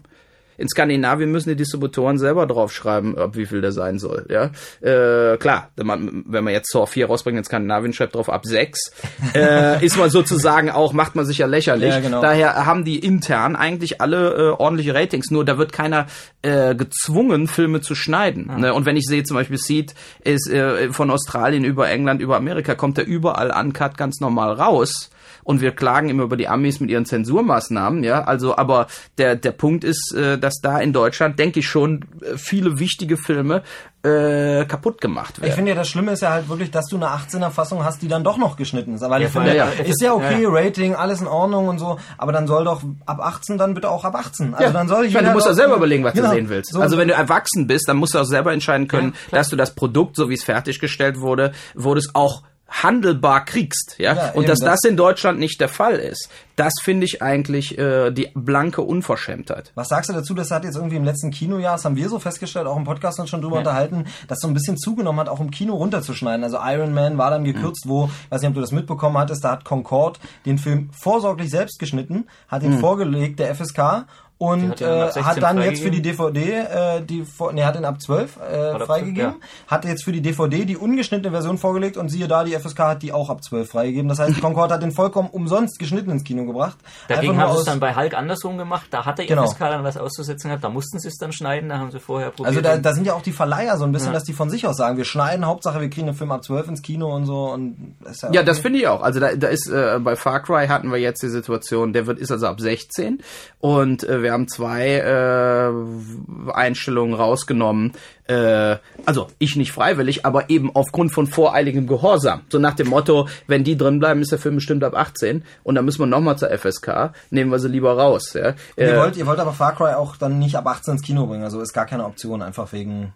In Skandinavien müssen die Distributoren selber draufschreiben, ab wie viel der sein soll. Ja, äh, klar, wenn man, wenn man jetzt Saw 4 rausbringt in Skandinavien, schreibt drauf ab 6, äh, ist man sozusagen auch, macht man sich ja lächerlich. Ja, genau. Daher haben die intern eigentlich alle äh, ordentliche Ratings. Nur da wird keiner äh, gezwungen, Filme zu schneiden. Ah. Ne? Und wenn ich sehe, zum Beispiel Seed ist äh, von Australien über England, über Amerika, kommt er überall uncut ganz normal raus. Und wir klagen immer über die Amis mit ihren Zensurmaßnahmen, ja. Also, aber der, der Punkt ist, äh, dass da in Deutschland, denke ich schon, äh, viele wichtige Filme äh, kaputt gemacht Ich werden. finde ja, das Schlimme ist ja halt wirklich, dass du eine 18er Fassung hast, die dann doch noch geschnitten ist. Aber Ja, ich finde, ja, ja. ist ja okay, Ja, Rating, alles in Ordnung und so, aber dann soll doch ab 18 dann bitte auch ab 18. Also dann soll ich meine, jeder du musst doch- ja selber überlegen, was Genau. du sehen willst. So, also wenn du erwachsen bist, dann musst du auch selber entscheiden können, dass du das Produkt, so wie es fertiggestellt wurde, wurde es auch handelbar kriegst, ja, Ja, und dass das- das in Deutschland nicht der Fall ist, das finde ich eigentlich äh, die blanke Unverschämtheit. Was sagst du dazu? Das hat jetzt irgendwie im letzten Kinojahr, das haben wir so festgestellt, auch im Podcast uns schon drüber unterhalten, dass so ein bisschen zugenommen hat, auch im Kino runterzuschneiden. Also Iron Man war dann gekürzt, wo, weiß nicht, ob du das mitbekommen hattest, da hat Concorde den Film vorsorglich selbst geschnitten, hat ihn vorgelegt, der FSK, und hat äh, 16 hat dann jetzt für die? DVD, äh, die nee, hat ihn ab 12 äh, freigegeben, 12, hat jetzt für die DVD die ungeschnittene Version vorgelegt und siehe da, die FSK hat die auch ab 12 freigegeben. Das heißt, Concorde hat den vollkommen umsonst geschnitten ins Kino gebracht. Dagegen haben sie es dann bei Hulk andersrum gemacht. Da hatte Genau. FSK dann was auszusetzen gehabt. Da mussten sie es dann schneiden. Da haben sie vorher probiert. Also da, da sind ja auch die Verleiher so ein bisschen, dass die von sich aus sagen, wir schneiden, Hauptsache wir kriegen den Film ab 12 ins Kino und so. Und das ist ja, Ja, okay. das finde ich auch. Also da, da ist äh, bei Far Cry hatten wir jetzt die Situation, der wird ist also ab 16 und äh, wir haben zwei äh, Einstellungen rausgenommen. Äh, also ich nicht freiwillig, aber eben aufgrund von voreiligem Gehorsam. So nach dem Motto, wenn die drin bleiben, ist der Film bestimmt ab 18 und dann müssen wir nochmal zur FSK, nehmen wir sie lieber raus. Ja. ihr, Äh, wollt, ihr wollt aber Far Cry auch dann nicht ab 18 ins Kino bringen, also ist gar keine Option, einfach wegen...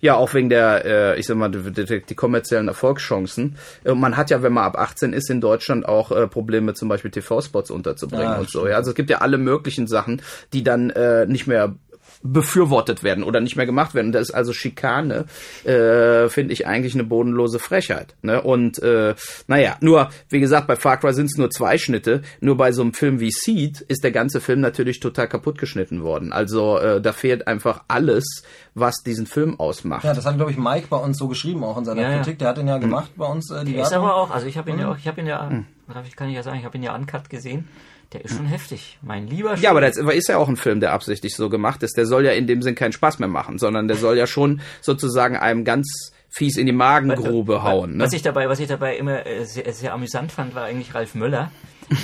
Ja, auch wegen der, äh, ich sag mal, die, die, kommerziellen Erfolgschancen. Äh, man hat ja, wenn man ab 18 ist in Deutschland, auch äh, Probleme, zum Beispiel TV-Spots unterzubringen Ja, und so. Ja, also es gibt ja alle möglichen Sachen, die dann äh, nicht mehr befürwortet werden oder nicht mehr gemacht werden. Das ist also Schikane, äh, finde ich eigentlich eine bodenlose Frechheit. Ne? Und äh, naja, nur, wie gesagt, bei Far Cry sind es nur zwei Schnitte. Nur bei so einem Film wie Seed ist der ganze Film natürlich total kaputt geschnitten worden. Also äh, da fehlt einfach alles, was diesen Film ausmacht. Ja, das hat, glaube ich, Mike bei uns so geschrieben, auch in seiner Ja. Kritik. Der hat den ja gemacht bei uns, äh, die ist Wertung. aber auch, also ich habe ihn ja auch, ich habe ihn ja ich kann ich ja sagen, ich habe ihn ja uncut gesehen. Der ist schon heftig, mein lieber. Ja, aber das ist ja auch ein Film, der absichtlich so gemacht ist. Der soll ja in dem Sinn keinen Spaß mehr machen, sondern der soll ja schon sozusagen einem ganz fies in die Magengrube hauen. Ne? Was ich dabei, was ich dabei immer äh, sehr, sehr amüsant fand, war eigentlich Ralf Möller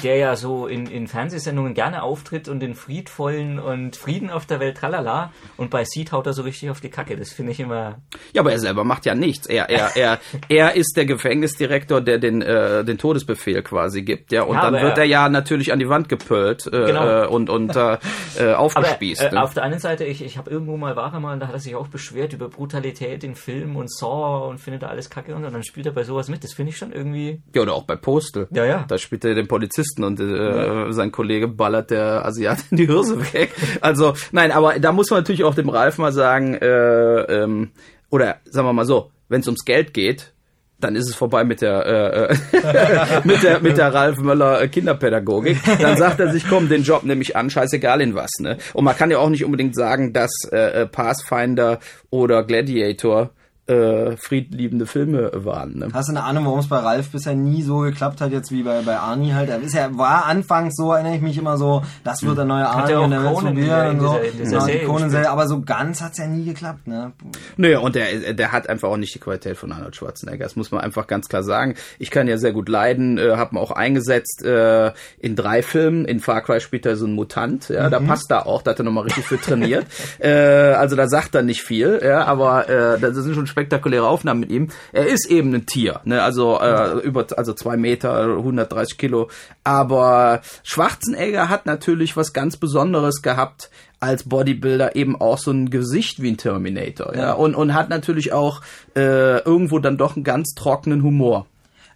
der ja so in, in Fernsehsendungen gerne auftritt und den friedvollen und Frieden auf der Welt tralala und bei Seed haut er so richtig auf die Kacke. Das finde ich immer. Ja, aber er selber macht ja nichts. Er, er, er, er ist der Gefängnisdirektor, der den, äh, den Todesbefehl quasi gibt, ja. Und ja, dann wird er, er, ja natürlich an die Wand gepölt äh, genau. Äh, und, und äh, äh, aufgespießt. Aber, äh, ne? Auf der einen Seite, ich, ich habe irgendwo mal war er mal, da hat er sich auch beschwert über Brutalität in Filmen und Saw und findet da alles kacke und dann spielt er bei sowas mit. Das finde ich schon irgendwie. Ja, oder auch bei Postal. Ja, ja. Da spielt er den Polizisten Polizisten und äh, sein Kollege ballert der Asiat in die Hirse weg. Also nein, aber da muss man natürlich auch dem Ralf mal sagen, äh, ähm, oder sagen wir mal so, wenn es ums Geld geht, dann ist es vorbei mit der äh, äh mit der mit der Ralf Möller Kinderpädagogik. Dann sagt er sich, komm, den Job nehme ich an, scheißegal in was. Ne? Und man kann ja auch nicht unbedingt sagen, dass äh, äh Pathfinder oder Gladiator äh, friedliebende Filme waren. Ne? Hast du eine Ahnung, warum es bei Ralf bisher nie so geklappt hat, jetzt wie bei, bei Arnie halt? Er ist ja, war anfangs so, erinnere ich mich immer so, das wird der neue Arnie und der wird wieder und so. Dieser, dieser genau, die aber so ganz hat's ja nie geklappt, ne? Naja, und der, der hat einfach auch nicht die Qualität von Arnold Schwarzenegger. Das muss man einfach ganz klar sagen. Ich kann ja sehr gut leiden, äh, habe auch eingesetzt äh, in drei Filmen. In Far Cry spielt er so ein Mutant, ja, mhm. da passt er auch, da hat er nochmal richtig für trainiert. äh, also da sagt er nicht viel, ja, aber äh, das sind schon spektakuläre Aufnahmen mit ihm. Er ist eben ein Tier, ne? also äh, über also zwei Meter, 130 Kilo. Aber Schwarzenegger hat natürlich was ganz Besonderes gehabt als Bodybuilder eben auch so ein Gesicht wie ein Terminator, ja, ja. und und hat natürlich auch äh, irgendwo dann doch einen ganz trockenen Humor.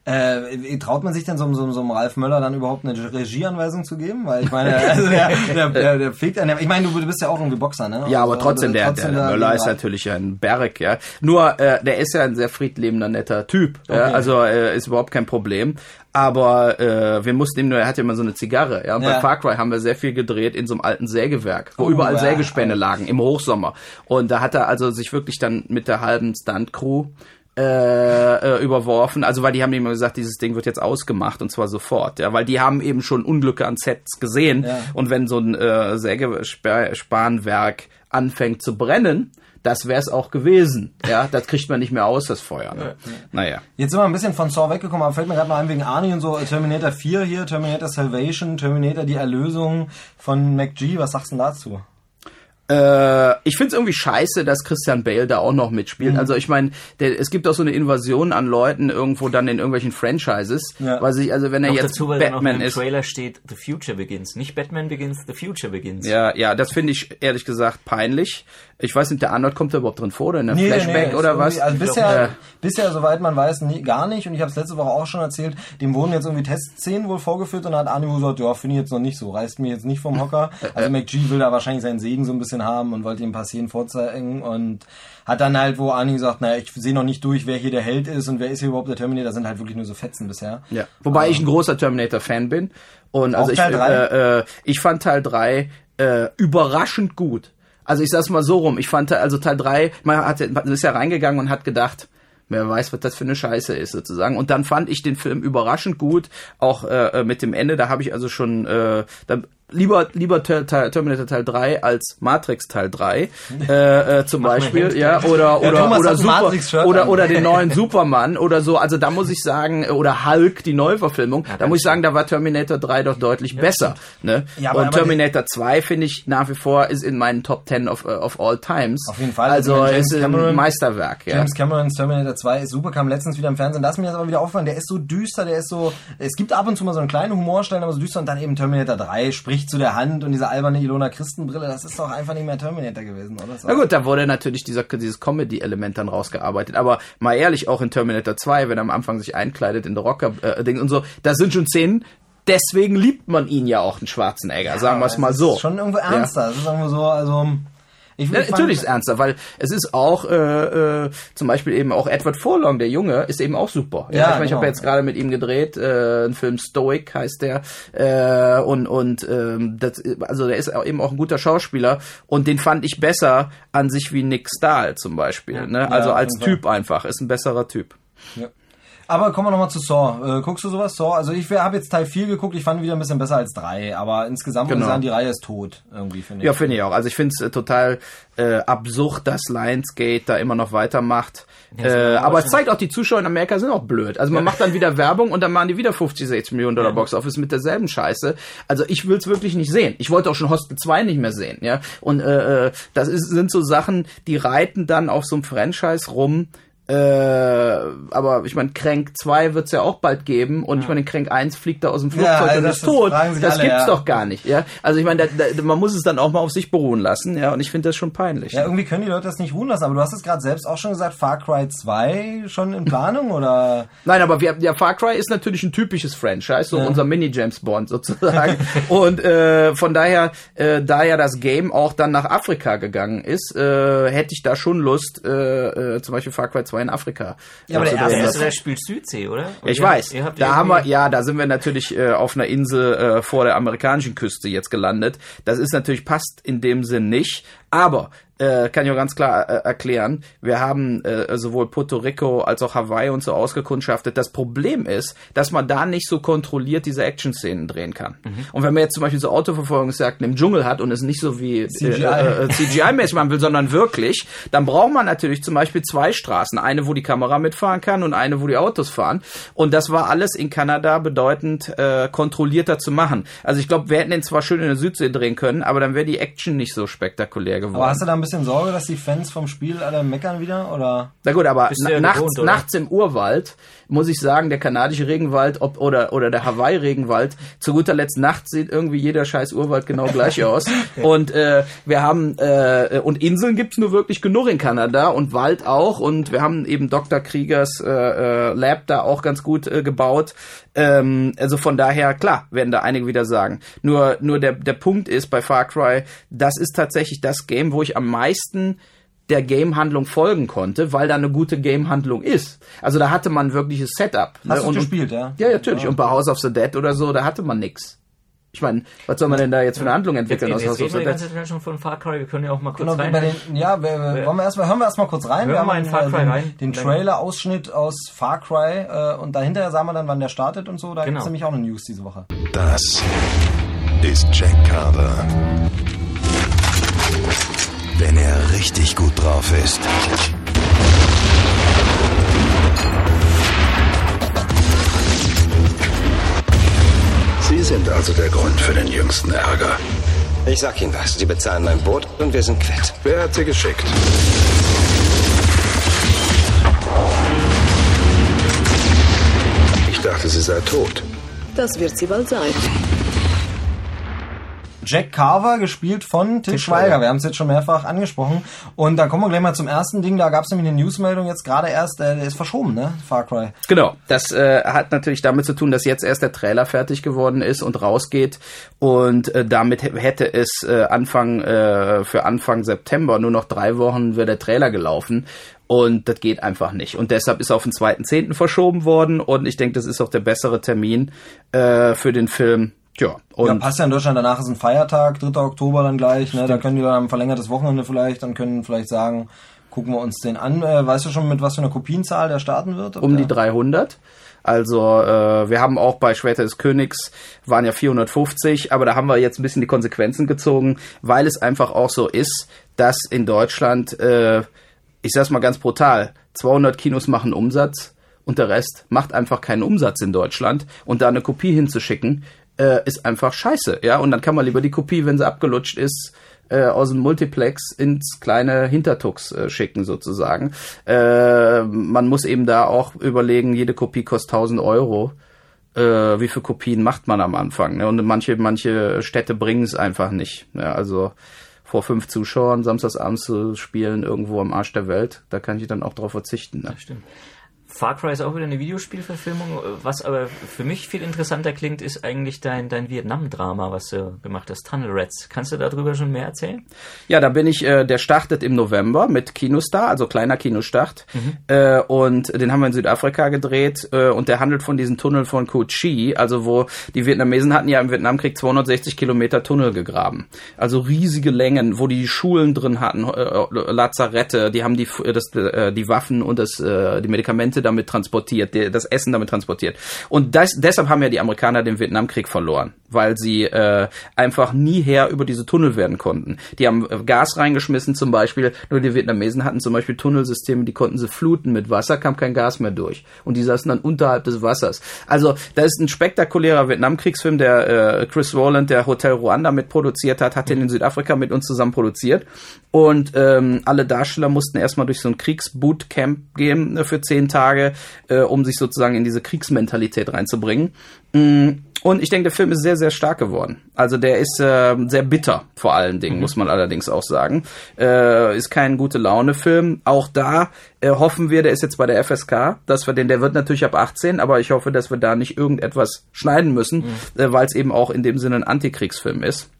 Äh, traut man sich denn so, so, so einem Ralf Möller dann überhaupt eine Regieanweisung zu geben? Weil ich meine, also der, der, der, der fliegt an Ich meine, du bist ja auch irgendwie Boxer, ne? Ja, aber also, trotzdem, der, trotzdem der, der Möller ist natürlich ein Berg, ja. Nur, äh, der ist ja ein sehr friedlebender, netter Typ. Okay. Ja? Also äh, ist überhaupt kein Problem. Aber äh, wir mussten ihm nur, er hatte immer so eine Zigarre. Ja? Und ja. bei Far Cry haben wir sehr viel gedreht in so einem alten Sägewerk, wo oh, überall wow. Sägespäne lagen im Hochsommer. Und da hat er also sich wirklich dann mit der halben Stunt-Crew äh, äh, überworfen. Also weil die haben immer gesagt, dieses Ding wird jetzt ausgemacht und zwar sofort. Ja, weil die haben eben schon Unglücke an Sets gesehen ja. und wenn so ein äh, Sägespanwerk anfängt zu brennen, das wäre es auch gewesen. Ja, das kriegt man nicht mehr aus, das Feuer. Ne? Ja. Naja. Jetzt sind wir ein bisschen von Saw weggekommen, aber fällt mir gerade noch ein wegen Arnie und so. Terminator 4 hier, Terminator Salvation, Terminator die Erlösung von McG. Was sagst du dazu? Äh, ich finde es irgendwie scheiße, dass Christian Bale da auch noch mitspielt. Mhm. Also ich meine, es gibt auch so eine Invasion an Leuten irgendwo dann in irgendwelchen Franchises, ja. weil sich also wenn er noch jetzt dazu, weil Batman im Trailer steht The Future Begins, nicht Batman Begins, The Future Begins. Ja, ja, das finde ich ehrlich gesagt peinlich. Ich weiß nicht, der Arnold kommt da überhaupt drin vor oder in der nee, Flashback nee, oder was? Also bisher, äh, bisher, soweit man weiß, nie, gar nicht. Und ich habe es letzte Woche auch schon erzählt, dem wurden jetzt irgendwie Testszenen wohl vorgeführt und da hat Animo gesagt, ja, finde ich jetzt noch nicht so, reißt mir jetzt nicht vom Hocker. Also McG will da wahrscheinlich seinen Segen so ein bisschen haben und wollte ihm ein paar Szenen vorzeigen und hat dann halt, wo Arnie gesagt, naja, ich sehe noch nicht durch, wer hier der Held ist und wer ist hier überhaupt der Terminator, das sind halt wirklich nur so Fetzen bisher. Ja. Wobei ähm, ich ein großer Terminator-Fan bin. Und also ich, äh, äh, ich fand Teil 3 äh, überraschend gut. Also ich sag's mal so rum, ich fand also Teil 3, man, hat, man ist ja reingegangen und hat gedacht, wer weiß, was das für eine Scheiße ist sozusagen. Und dann fand ich den Film überraschend gut, auch äh, äh mit dem Ende, da habe ich also schon, äh, da lieber lieber Terminator Teil 3 als Matrix Teil 3 äh, äh, zum Beispiel ja oder oder ja, oder Super, oder oder den neuen Superman oder so. Also da muss ich sagen oder Hulk die Neuverfilmung. Ja, da muss ich sagen da war Terminator 3 doch deutlich ja, besser ne? Ja, und Terminator 2 finde ich nach wie vor ist in meinen Top 10 of, uh, of all times. Auf jeden Fall. Also ist ein Meisterwerk ja. James Camerons Terminator 2 ist super kam letztens wieder im Fernsehen. Ist mir jetzt aber wieder aufgefallen der ist so düster der ist so es gibt ab und zu mal so einen kleinen Humorstellen aber so düster und dann eben Terminator 3 spricht Licht zu der Hand und diese alberne Ilona Christenbrille, das ist doch einfach nicht mehr Terminator gewesen, oder? Na gut, da wurde natürlich dieser, dieses Comedy-Element dann rausgearbeitet. Aber mal ehrlich, auch in Terminator 2, wenn er am Anfang sich einkleidet in der Rocker-Ding äh, und so, das sind schon Szenen, deswegen liebt man ihn ja auch, den Schwarzenegger, ja, sagen wir es mal so. Ist schon irgendwo ernster. Ja. Das ist irgendwo so, also ich ja, natürlich ist es ernster, weil es ist auch äh, äh, zum Beispiel eben auch Edward Furlong, der Junge, ist eben auch super. Ja, ja ich, genau. ich habe jetzt gerade mit ihm gedreht, äh, ein Film Stoic heißt der äh, und und ähm, das, also der ist eben auch ein guter Schauspieler und den fand ich besser an sich wie Nick Stahl zum Beispiel. Ja. Ne? Also als Typ einfach ist ein besserer Typ. Ja. Aber kommen wir nochmal zu Saw. Äh, guckst du sowas? Saw? Also ich habe jetzt Teil 4 geguckt, ich fand ihn wieder ein bisschen besser als 3, aber insgesamt muss ich Genau. sagen, die Reihe ist tot, irgendwie, finde ich. Ja, finde ich auch. Also ich finde es äh, total äh, absurd, dass Lionsgate da immer noch weitermacht. äh, aber es zeigt auch, die Zuschauer in Amerika sind auch blöd. Also man macht dann wieder Werbung und dann machen die wieder 50, 60 Millionen Dollar Box Office mit derselben Scheiße. Also ich will es wirklich nicht sehen. Ich wollte auch schon Hostel 2 nicht mehr sehen. ja. Und äh, äh, das ist, sind so Sachen, die reiten dann auf so einem Franchise rum. Äh, aber ich meine, Crank 2 wird's ja auch bald geben und ich meine, Crank 1 fliegt da aus dem Flugzeug also und das- ist tot. Das alle, gibt's ja. doch gar nicht, ja. Also ich meine, da, da, man muss es dann auch mal auf sich beruhen lassen, ja, und ich finde das schon peinlich. Ja, irgendwie können die Leute das nicht ruhen lassen, aber du hast es gerade selbst auch schon gesagt, Far Cry 2 schon in Planung oder? Nein, aber wir, ja, Far Cry ist natürlich ein typisches Franchise, so unser Mini-James Bond sozusagen. und äh, von daher, äh, da ja das Game auch dann nach Afrika gegangen ist, äh, hätte ich da schon Lust, äh, äh, zum Beispiel Far Cry 2 in Afrika. Ja, aber der zu erste drehen. Der, der spielt Südsee, oder? Und Ich ihr weiß. ihr da haben wir, ja, da sind wir natürlich äh, auf einer Insel äh, vor der amerikanischen Küste jetzt gelandet. Das ist natürlich passt in dem Sinn nicht. Aber äh, kann ich auch ganz klar äh, erklären. Wir haben äh, sowohl Puerto Rico als auch Hawaii und so ausgekundschaftet. Das Problem ist, dass man da nicht so kontrolliert diese Action-Szenen drehen kann. Mhm. Und wenn man jetzt zum Beispiel so Autoverfolgungsjagden im Dschungel hat und es nicht so wie CGI. äh, äh, CGI-mäßig machen will, sondern wirklich, dann braucht man natürlich zum Beispiel zwei Straßen. Eine, wo die Kamera mitfahren kann und eine, wo die Autos fahren. Und das war alles in Kanada bedeutend äh, kontrollierter zu machen. Also ich glaube, wir hätten den zwar schön in der Südsee drehen können, aber dann wäre die Action nicht so spektakulär geworden. Aber hast du da ein bisschen Sorge, dass die Fans vom Spiel alle meckern wieder oder? Na gut, aber na, nachts, gewohnt, oder? nachts im Urwald muss ich sagen, der kanadische Regenwald ob, oder, oder der Hawaii-Regenwald, zu guter Letzt nachts sieht irgendwie jeder scheiß Urwald genau gleich aus. Und äh, wir haben, äh, und Inseln gibt's nur wirklich genug in Kanada und Wald auch. Und wir haben eben Dr. Kriegers äh, äh, Lab da auch ganz gut äh, gebaut. Ähm, also von daher, klar, werden da einige wieder sagen. Nur, nur der, der Punkt ist bei Far Cry, das ist tatsächlich das Game, wo ich am meisten der Game-Handlung folgen konnte, weil da eine gute Game-Handlung ist. Also da hatte man wirkliches Setup. ne? Hast du und, gespielt, ja? Ja, ja, natürlich. Und bei House of the Dead oder so, da hatte man nix. Ich meine, was soll man denn da jetzt für eine Handlung Jetzt, entwickeln jetzt, aus jetzt House of reden wir the die Dead? ganze Zeit schon von Far Cry. Wir können ja auch mal kurz Genau, rein. bei den, ja, wir, wir, wollen wir erstmal, hören wir erstmal kurz rein. Hören wir haben mal in Far Cry den, rein. den Trailer-Ausschnitt aus Far Cry äh, und dahinter sagen wir dann, wann der startet und so. Da Genau. gibt's nämlich auch eine News diese Woche. Das ist Jack Carver. Wenn er richtig gut drauf ist. Sie sind also der Grund für den jüngsten Ärger. Ich sag Ihnen was. Sie bezahlen mein Boot und wir sind quitt. Wer hat Sie geschickt? Ich dachte, sie sei tot. Das wird sie bald sein. Jack Carver, gespielt von Til Schweiger. Wir haben es jetzt schon mehrfach angesprochen. Und da kommen wir gleich mal zum ersten Ding. Da gab es nämlich eine Newsmeldung jetzt gerade erst. äh, Der ist verschoben, ne? Far Cry. Genau, das äh, hat natürlich damit zu tun, dass jetzt erst der Trailer fertig geworden ist und rausgeht und äh, damit hätte es äh, Anfang äh, für Anfang September nur noch drei Wochen wäre der Trailer gelaufen und das geht einfach nicht und deshalb ist auf den 2.10. verschoben worden und ich denke, das ist auch der bessere Termin äh, für den Film. Tja, und ja, passt ja in Deutschland. Danach ist ein Feiertag, 3. Oktober dann gleich. Ne? Da können die dann am verlängertes Wochenende vielleicht, dann können vielleicht sagen, gucken wir uns den an. Äh, weißt du schon, mit was für einer Kopienzahl der starten wird? Um die 300. Also äh, wir haben auch bei Schwerter des Königs waren ja 450, aber da haben wir jetzt ein bisschen die Konsequenzen gezogen, weil es einfach auch so ist, dass in Deutschland, äh, ich sag's mal ganz brutal, 200 Kinos machen Umsatz und der Rest macht einfach keinen Umsatz in Deutschland und da eine Kopie hinzuschicken, äh, ist einfach scheiße, ja. Und dann kann man lieber die Kopie, wenn sie abgelutscht ist, äh, aus dem Multiplex ins kleine Hintertux äh, schicken sozusagen. Äh, man muss eben da auch überlegen, jede Kopie kostet 1000 Euro. Äh, wie viele Kopien macht man am Anfang? Ne? Und manche, manche Städte bringen es einfach nicht. Ja, also vor fünf Zuschauern samstagsabends zu spielen irgendwo am Arsch der Welt, da kann ich dann auch drauf verzichten. Ne? Stimmt. Far Cry ist auch wieder eine Videospielverfilmung. Was aber für mich viel interessanter klingt, ist eigentlich dein, dein Vietnam-Drama, was du gemacht hast, Tunnel Rats. Kannst du darüber schon mehr erzählen? Ja, da bin ich, äh, der startet im November mit Kinostar, also kleiner Kinostart. Äh, und den haben wir in Südafrika gedreht äh, und der handelt von diesem Tunnel von Cu Chi, also wo die Vietnamesen hatten ja im Vietnamkrieg 260 Kilometer Tunnel gegraben. Also riesige Längen, wo die Schulen drin hatten, äh, Lazarette, die haben die, das, äh, die Waffen und das, äh, die Medikamente Damit transportiert, das Essen damit transportiert. Und das, deshalb haben ja die Amerikaner den Vietnamkrieg verloren, weil sie äh, einfach nie her über diese Tunnel werden konnten. Die haben äh, Gas reingeschmissen zum Beispiel, nur die Vietnamesen hatten zum Beispiel Tunnelsysteme, die konnten sie fluten mit Wasser, kam kein Gas mehr durch. Und die saßen dann unterhalb des Wassers. Also da ist ein spektakulärer Vietnamkriegsfilm, der äh, Chris Rowland, der Hotel Rwanda mitproduziert hat, hat den in Südafrika mit uns zusammen produziert. Und ähm, alle Darsteller mussten erstmal durch so ein Kriegsbootcamp gehen äh, für zehn Tage, äh, um sich sozusagen in diese Kriegsmentalität reinzubringen. Mm, Und ich denke, der Film ist sehr, sehr stark geworden. Also der ist äh, sehr bitter, vor allen Dingen, muss man allerdings auch sagen. Äh, ist kein gute Laune-Film. Auch da äh, hoffen wir, der ist jetzt bei der FSK, dass wir den, der wird natürlich ab 18, aber ich hoffe, dass wir da nicht irgendetwas schneiden müssen, äh, weil es eben auch in dem Sinne ein Antikriegsfilm ist.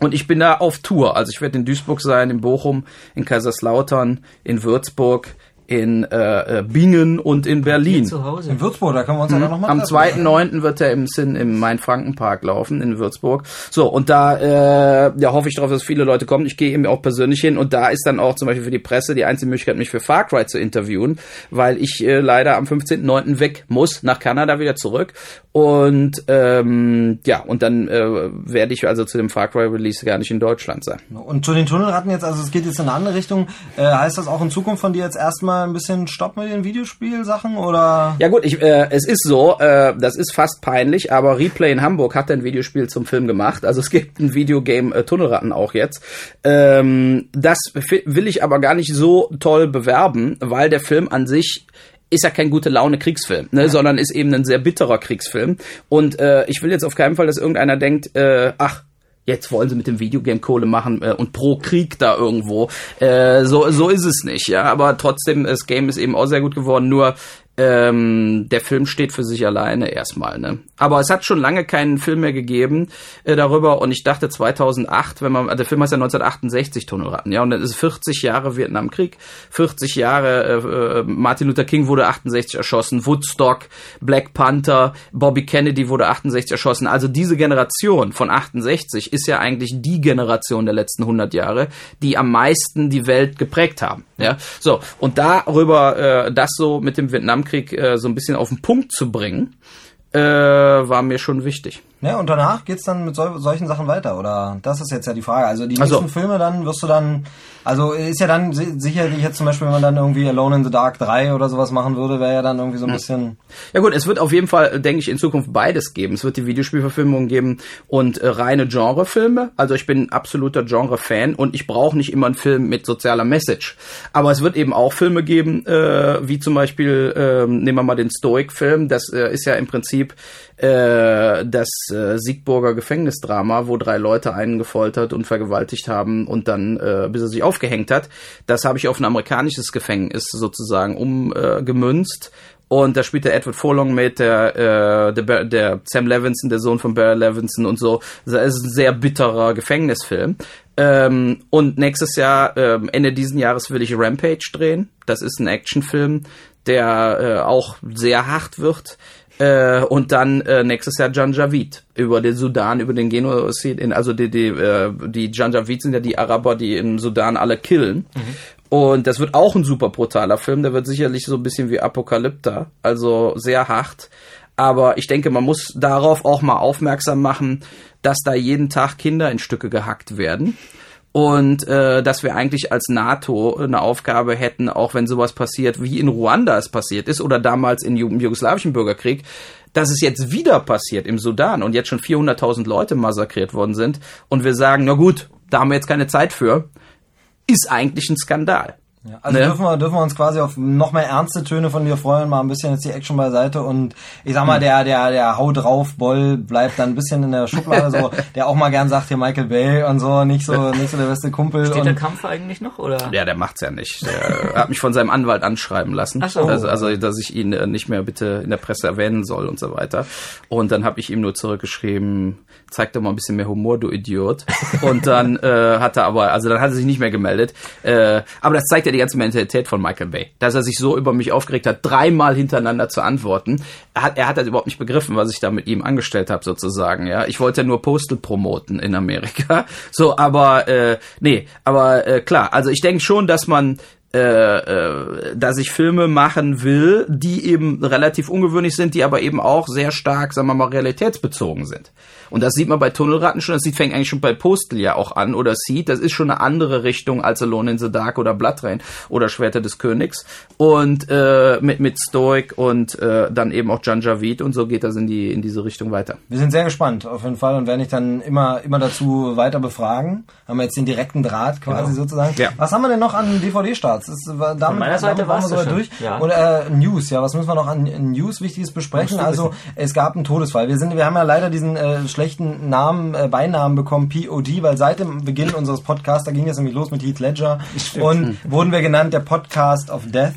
Und ich bin da auf Tour. Also ich werde in Duisburg sein, in Bochum, in Kaiserslautern, in Würzburg, in äh, äh, Bingen und in Berlin. Zu Hause. In Würzburg, da können wir uns ja dann nochmal Am 2.9. wird er im Sinn im Main-Franken-Park laufen in Würzburg. So, und da äh, ja, hoffe ich darauf, dass viele Leute kommen. Ich gehe eben auch persönlich hin und da ist dann auch zum Beispiel für die Presse die einzige Möglichkeit, mich für Far Cry zu interviewen, weil ich äh, leider am 15.9. weg muss, nach Kanada wieder zurück. Und ähm, ja, und dann äh, werde ich also zu dem Far Cry Release gar nicht in Deutschland sein. Und zu den Tunnelratten jetzt, also es geht jetzt in eine andere Richtung. Äh, heißt das auch in Zukunft von dir jetzt erstmal ein bisschen Stopp mit den Videospielsachen oder? Ja gut, ich, äh, es ist so, äh, das ist fast peinlich, aber Replay in Hamburg hat ein Videospiel zum Film gemacht. Also es gibt ein Videogame äh, Tunnelratten auch jetzt. Ähm, das will ich aber gar nicht so toll bewerben, weil der Film an sich ist ja kein gute Laune Kriegsfilm, ne, sondern ist eben ein sehr bitterer Kriegsfilm. Und äh, ich will jetzt auf keinen Fall, dass irgendeiner denkt, äh, ach, jetzt wollen sie mit dem Videogame Kohle machen äh, und pro Krieg da irgendwo. Äh, so, so ist es nicht, ja. Aber trotzdem, das Game ist eben auch sehr gut geworden. Nur ähm, der Film steht für sich alleine erstmal. Ne? Aber es hat schon lange keinen Film mehr gegeben äh, darüber und ich dachte 2008, wenn man, der Film heißt ja 1968 Tunnelratten, ja, und dann ist 40 Jahre Vietnamkrieg, 40 Jahre äh, äh, Martin Luther King wurde 68 erschossen, Woodstock, Black Panther, Bobby Kennedy wurde 68 erschossen. Also diese Generation von 68 ist ja eigentlich die Generation der letzten 100 Jahre, die am meisten die Welt geprägt haben. Ja, so und darüber äh, das so mit dem Vietnamkrieg äh, so ein bisschen auf den Punkt zu bringen, äh, war mir schon wichtig. Ne, und danach geht's dann mit sol solchen Sachen weiter, oder? Das ist jetzt ja die Frage. Also die Also- nächsten Filme dann wirst du dann, also ist ja dann si- sicherlich jetzt zum Beispiel, wenn man dann irgendwie Alone in the Dark 3 oder sowas machen würde, wäre ja dann irgendwie so ein bisschen. Ja gut, es wird auf jeden Fall, denke ich, in Zukunft beides geben. Es wird die Videospielverfilmung geben und äh, reine Genrefilme. Also ich bin absoluter Genre-Fan und ich brauche nicht immer einen Film mit sozialer Message. Aber es wird eben auch Filme geben, äh, wie zum Beispiel, äh, nehmen wir mal den Stoic-Film. Das äh, ist ja im Prinzip äh, das äh, Siegburger Gefängnisdrama, wo drei Leute einen gefoltert und vergewaltigt haben und dann, äh, bis er sich aufgehängt hat. Das habe ich auf ein amerikanisches Gefängnis sozusagen umgemünzt. Und da spielt der Edward Furlong mit, der, äh, der, der Sam Levinson, der Sohn von Barry Levinson und so. Das ist ein sehr bitterer Gefängnisfilm. Ähm, und nächstes Jahr, ähm, Ende diesen Jahres will ich Rampage drehen. Das ist ein Actionfilm, der äh, auch sehr hart wird. Äh, und dann äh, nächstes Jahr Janjaweed über den Sudan, über den Genozid. In, also die, die, äh, die Janjaweed sind ja die Araber, die im Sudan alle killen. Und das wird auch ein super brutaler Film. Der wird sicherlich so ein bisschen wie Apokalypta, also sehr hart. Aber ich denke, man muss darauf auch mal aufmerksam machen, dass da jeden Tag Kinder in Stücke gehackt werden. Und äh, dass wir eigentlich als NATO eine Aufgabe hätten, auch wenn sowas passiert, wie in Ruanda es passiert ist oder damals im jugoslawischen Bürgerkrieg, dass es jetzt wieder passiert im Sudan und jetzt schon 400.000 Leute massakriert worden sind und wir sagen, na gut, da haben wir jetzt keine Zeit für, ist eigentlich ein Skandal. Ja, also Ne? dürfen, wir, dürfen wir uns quasi auf noch mehr ernste Töne von dir freuen, mal ein bisschen jetzt die Action beiseite und ich sag Hm. mal, der, der, der Hau drauf Boll bleibt dann ein bisschen in der Schublade, so, der auch mal gern sagt, hier Michael Bay und so, nicht so, nicht so der beste Kumpel. Steht der Kampf eigentlich noch? Oder? Ja, der macht's ja nicht. Der hat mich von seinem Anwalt anschreiben lassen. Ach so. also, also, dass ich ihn äh, nicht mehr bitte in der Presse erwähnen soll und so weiter. Und dann habe ich ihm nur zurückgeschrieben, zeig doch mal ein bisschen mehr Humor, du Idiot. Und dann äh, hat er aber, also dann hat er sich nicht mehr gemeldet. Äh, aber das zeigt ja die ganze Mentalität von Michael Bay. Dass er sich so über mich aufgeregt hat, dreimal hintereinander zu antworten. Er hat, er hat das überhaupt nicht begriffen, was ich da mit ihm angestellt habe, sozusagen. Ja, Ich wollte ja nur Postal promoten in Amerika. So, aber äh, nee, aber äh, klar, also ich denke schon, dass man äh, äh, dass ich Filme machen will, die eben relativ ungewöhnlich sind, die aber eben auch sehr stark, sagen wir mal, realitätsbezogen sind. Und das sieht man bei Tunnelratten schon, das sieht, fängt eigentlich schon bei Postel ja auch an oder Seed, das ist schon eine andere Richtung als Alone in the Dark oder Blood Rain oder Schwerter des Königs. Und äh, mit, mit Stoic und äh, dann eben auch Janjaweed und so geht das in die in diese Richtung weiter. Wir sind sehr gespannt auf jeden Fall und werden dich dann immer immer dazu weiter befragen. Haben wir jetzt den direkten Draht quasi Genau. sozusagen. Ja. Was haben wir denn noch an DVD-Starts? Das war- Damit, meiner Seite waren wir so durch. Ja. Und äh, News, ja, was müssen wir noch an News Wichtiges besprechen? Also es gab einen Todesfall. Wir sind, wir haben ja leider diesen äh, schlechten Namen, äh, Beinamen bekommen, POD, weil seit dem Beginn unseres Podcasts, da ging es nämlich los mit Heath Ledger und wurden wir genannt der Podcast of Death.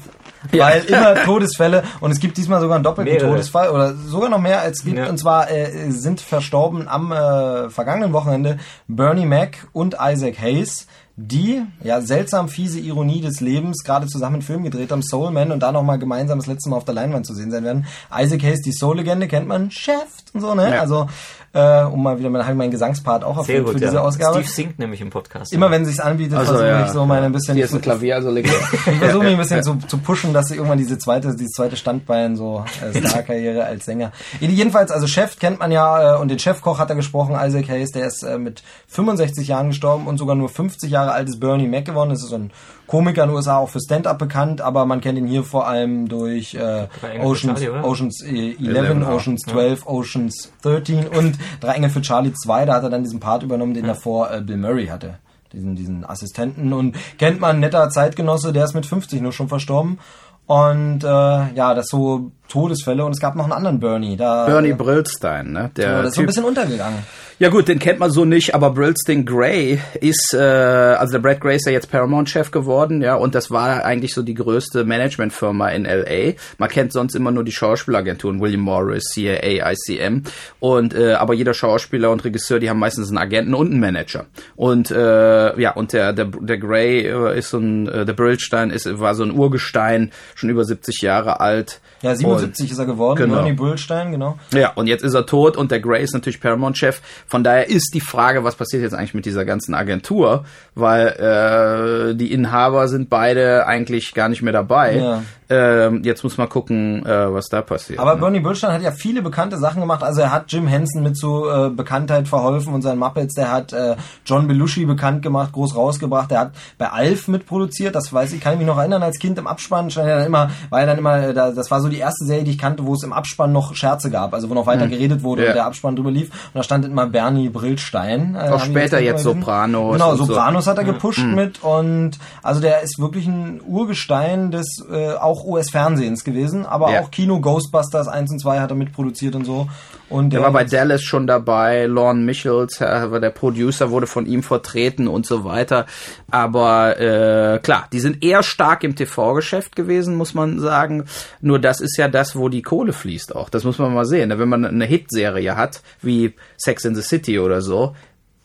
Weil immer Todesfälle und es gibt diesmal sogar einen doppelten Mehrere. Todesfall oder sogar noch mehr als es gibt. Ja. Und zwar äh, sind verstorben am äh, vergangenen Wochenende Bernie Mac und Isaac Hayes, die ja seltsam fiese Ironie des Lebens gerade zusammen einen Film gedreht haben, Soul Man und da nochmal gemeinsam das letzte Mal auf der Leinwand zu sehen sein werden. Isaac Hayes, die Soul-Legende, kennt man, Chef und so, ne? Ja. Also äh, um mal wieder, habe ich meinen Gesangspart auch erfüllt gut, für diese ja. Ausgabe. Steve singt nämlich im Podcast. Immer wenn sich's anbietet, Also, versuche ja. ich so meine ein bisschen Hier ist ein Klavier, also leg ich versuche mich ein bisschen zu, zu pushen, dass ich irgendwann diese zweite, dieses zweite Standbein so äh, Star-Karriere als Sänger. Jedenfalls, also Chef kennt man ja äh, und den Chefkoch hat er gesprochen, Isaac Hayes, der ist äh, mit 65 Jahren gestorben und sogar nur 50 Jahre alt ist Bernie Mac geworden. Das ist so ein Komiker in den USA auch für Stand-up bekannt, aber man kennt ihn hier vor allem durch äh, Oceans, Charlie? Oceans äh, 11, 11, auch. Oceans 12, Oceans 13 und Drei Engel für Charlie 2. Da hat er dann diesen Part übernommen, den davor äh, Bill Murray hatte. Diesen, diesen Assistenten und kennt man, netter Zeitgenosse, der ist mit 50 nur schon verstorben. Und äh, ja, das so Todesfälle und es gab noch einen anderen Bernie. Da, Bernie äh, Brillstein, ne? Der das ist so ein bisschen untergegangen. Ja gut, den kennt man so nicht, aber Brillstein Gray ist, äh, also der Brad Gray ist ja jetzt Paramount-Chef geworden, ja, und das war eigentlich so die größte Managementfirma in L.A. Man kennt sonst immer nur die Schauspielagenturen, William Morris, CIA, ICM, und äh, aber jeder Schauspieler und Regisseur, die haben meistens einen Agenten und einen Manager. Und äh, ja, und der der, der Gray äh, ist so ein, äh, der Brillstein ist war so ein Urgestein, schon über 70 Jahre alt. Ja, 77 ist er geworden, Genau. Bernie Brillstein, genau. Ja, und jetzt ist er tot und der Gray ist natürlich Paramount-Chef. Von daher ist die Frage, was passiert jetzt eigentlich mit dieser ganzen Agentur, weil äh, die Inhaber sind beide eigentlich gar nicht mehr dabei. Ja. Ähm, jetzt muss man gucken, äh, was da passiert. Aber ne? Bernie Brillstein hat ja viele bekannte Sachen gemacht. Also er hat Jim Henson mit zu äh, Bekanntheit verholfen und seinen Muppets. Der hat äh, John Belushi bekannt gemacht, groß rausgebracht. Der hat bei Alf mitproduziert. Das weiß ich, kann ich mich noch erinnern als Kind im Abspann. Stand er dann immer, war er dann immer, äh, da, das war so die erste Serie, die ich kannte, wo es im Abspann noch Scherze gab. Also wo noch weiter geredet wurde. Ja. und der Abspann drüber lief. Und da stand immer Bernie Brillstein. Äh, Auch später jetzt gesehen. Sopranos Genau, und so. Sopranos hat er gepusht mit und also der ist wirklich ein Urgestein des äh, auch US-Fernsehens gewesen, aber Ja. auch Kino Ghostbusters 1 und 2 hat er mitproduziert und so. Und Der war bei Dallas schon dabei, Lorne Michels, der Producer, wurde von ihm vertreten und so weiter. Aber äh, klar, die sind eher stark im TV-Geschäft gewesen, muss man sagen. Nur das ist ja das, wo die Kohle fließt auch. Das muss man mal sehen. Wenn man eine Hitserie hat, wie Sex in the City oder so,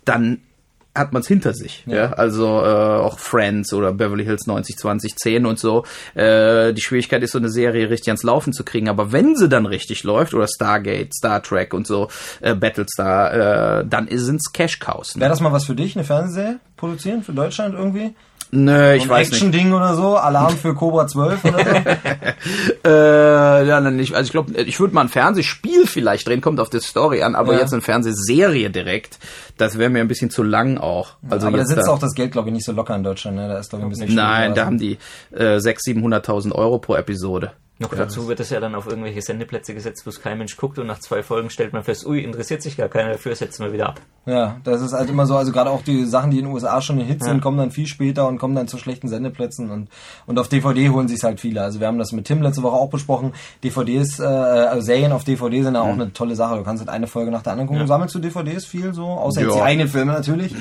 dann hat man es hinter sich. Ja. Also äh, auch Friends oder Beverly Hills 90 20 10 und so. Äh, die Schwierigkeit ist, so eine Serie richtig ans Laufen zu kriegen. Aber wenn sie dann richtig läuft, oder Stargate, Star Trek und so, äh, Battlestar, äh, dann sind's Cash Cows. Ne? Wäre das mal was für dich, eine Fernsehserie produzieren für Deutschland irgendwie? Nö, ich weiß nicht. Action-Ding oder so, Alarm für Cobra 12 oder so? Äh, ja, nicht. Also ich glaube, ich würde mal ein Fernsehspiel vielleicht drehen, kommt auf die Story an, aber Ja. jetzt eine Fernsehserie direkt, das wäre mir ein bisschen zu lang auch. Also Aber da sitzt da- auch das Geld, glaube ich, nicht so locker in Deutschland. Ne? Da ist, glaube ich, ein bisschen Nein, da haben die äh, 600.000, 700.000 Euro pro Episode. Noch dazu wird es ja dann auf irgendwelche Sendeplätze gesetzt, wo es kein Mensch guckt und nach zwei Folgen stellt man fest, ui, interessiert sich gar keiner dafür, setzen wir wieder ab. Ja, das ist halt immer so, also gerade auch die Sachen, die in den USA schon ein Hit sind, kommen dann viel später und kommen dann zu schlechten Sendeplätzen und, und auf DVD holen sich halt viele. Also wir haben das mit Tim letzte Woche auch besprochen. DVDs, äh, also Serien auf DVD sind ja auch eine tolle Sache. Du kannst halt eine Folge nach der anderen gucken. Sammelst du DVDs viel so? Außer jetzt Ja. die eigenen Filme natürlich.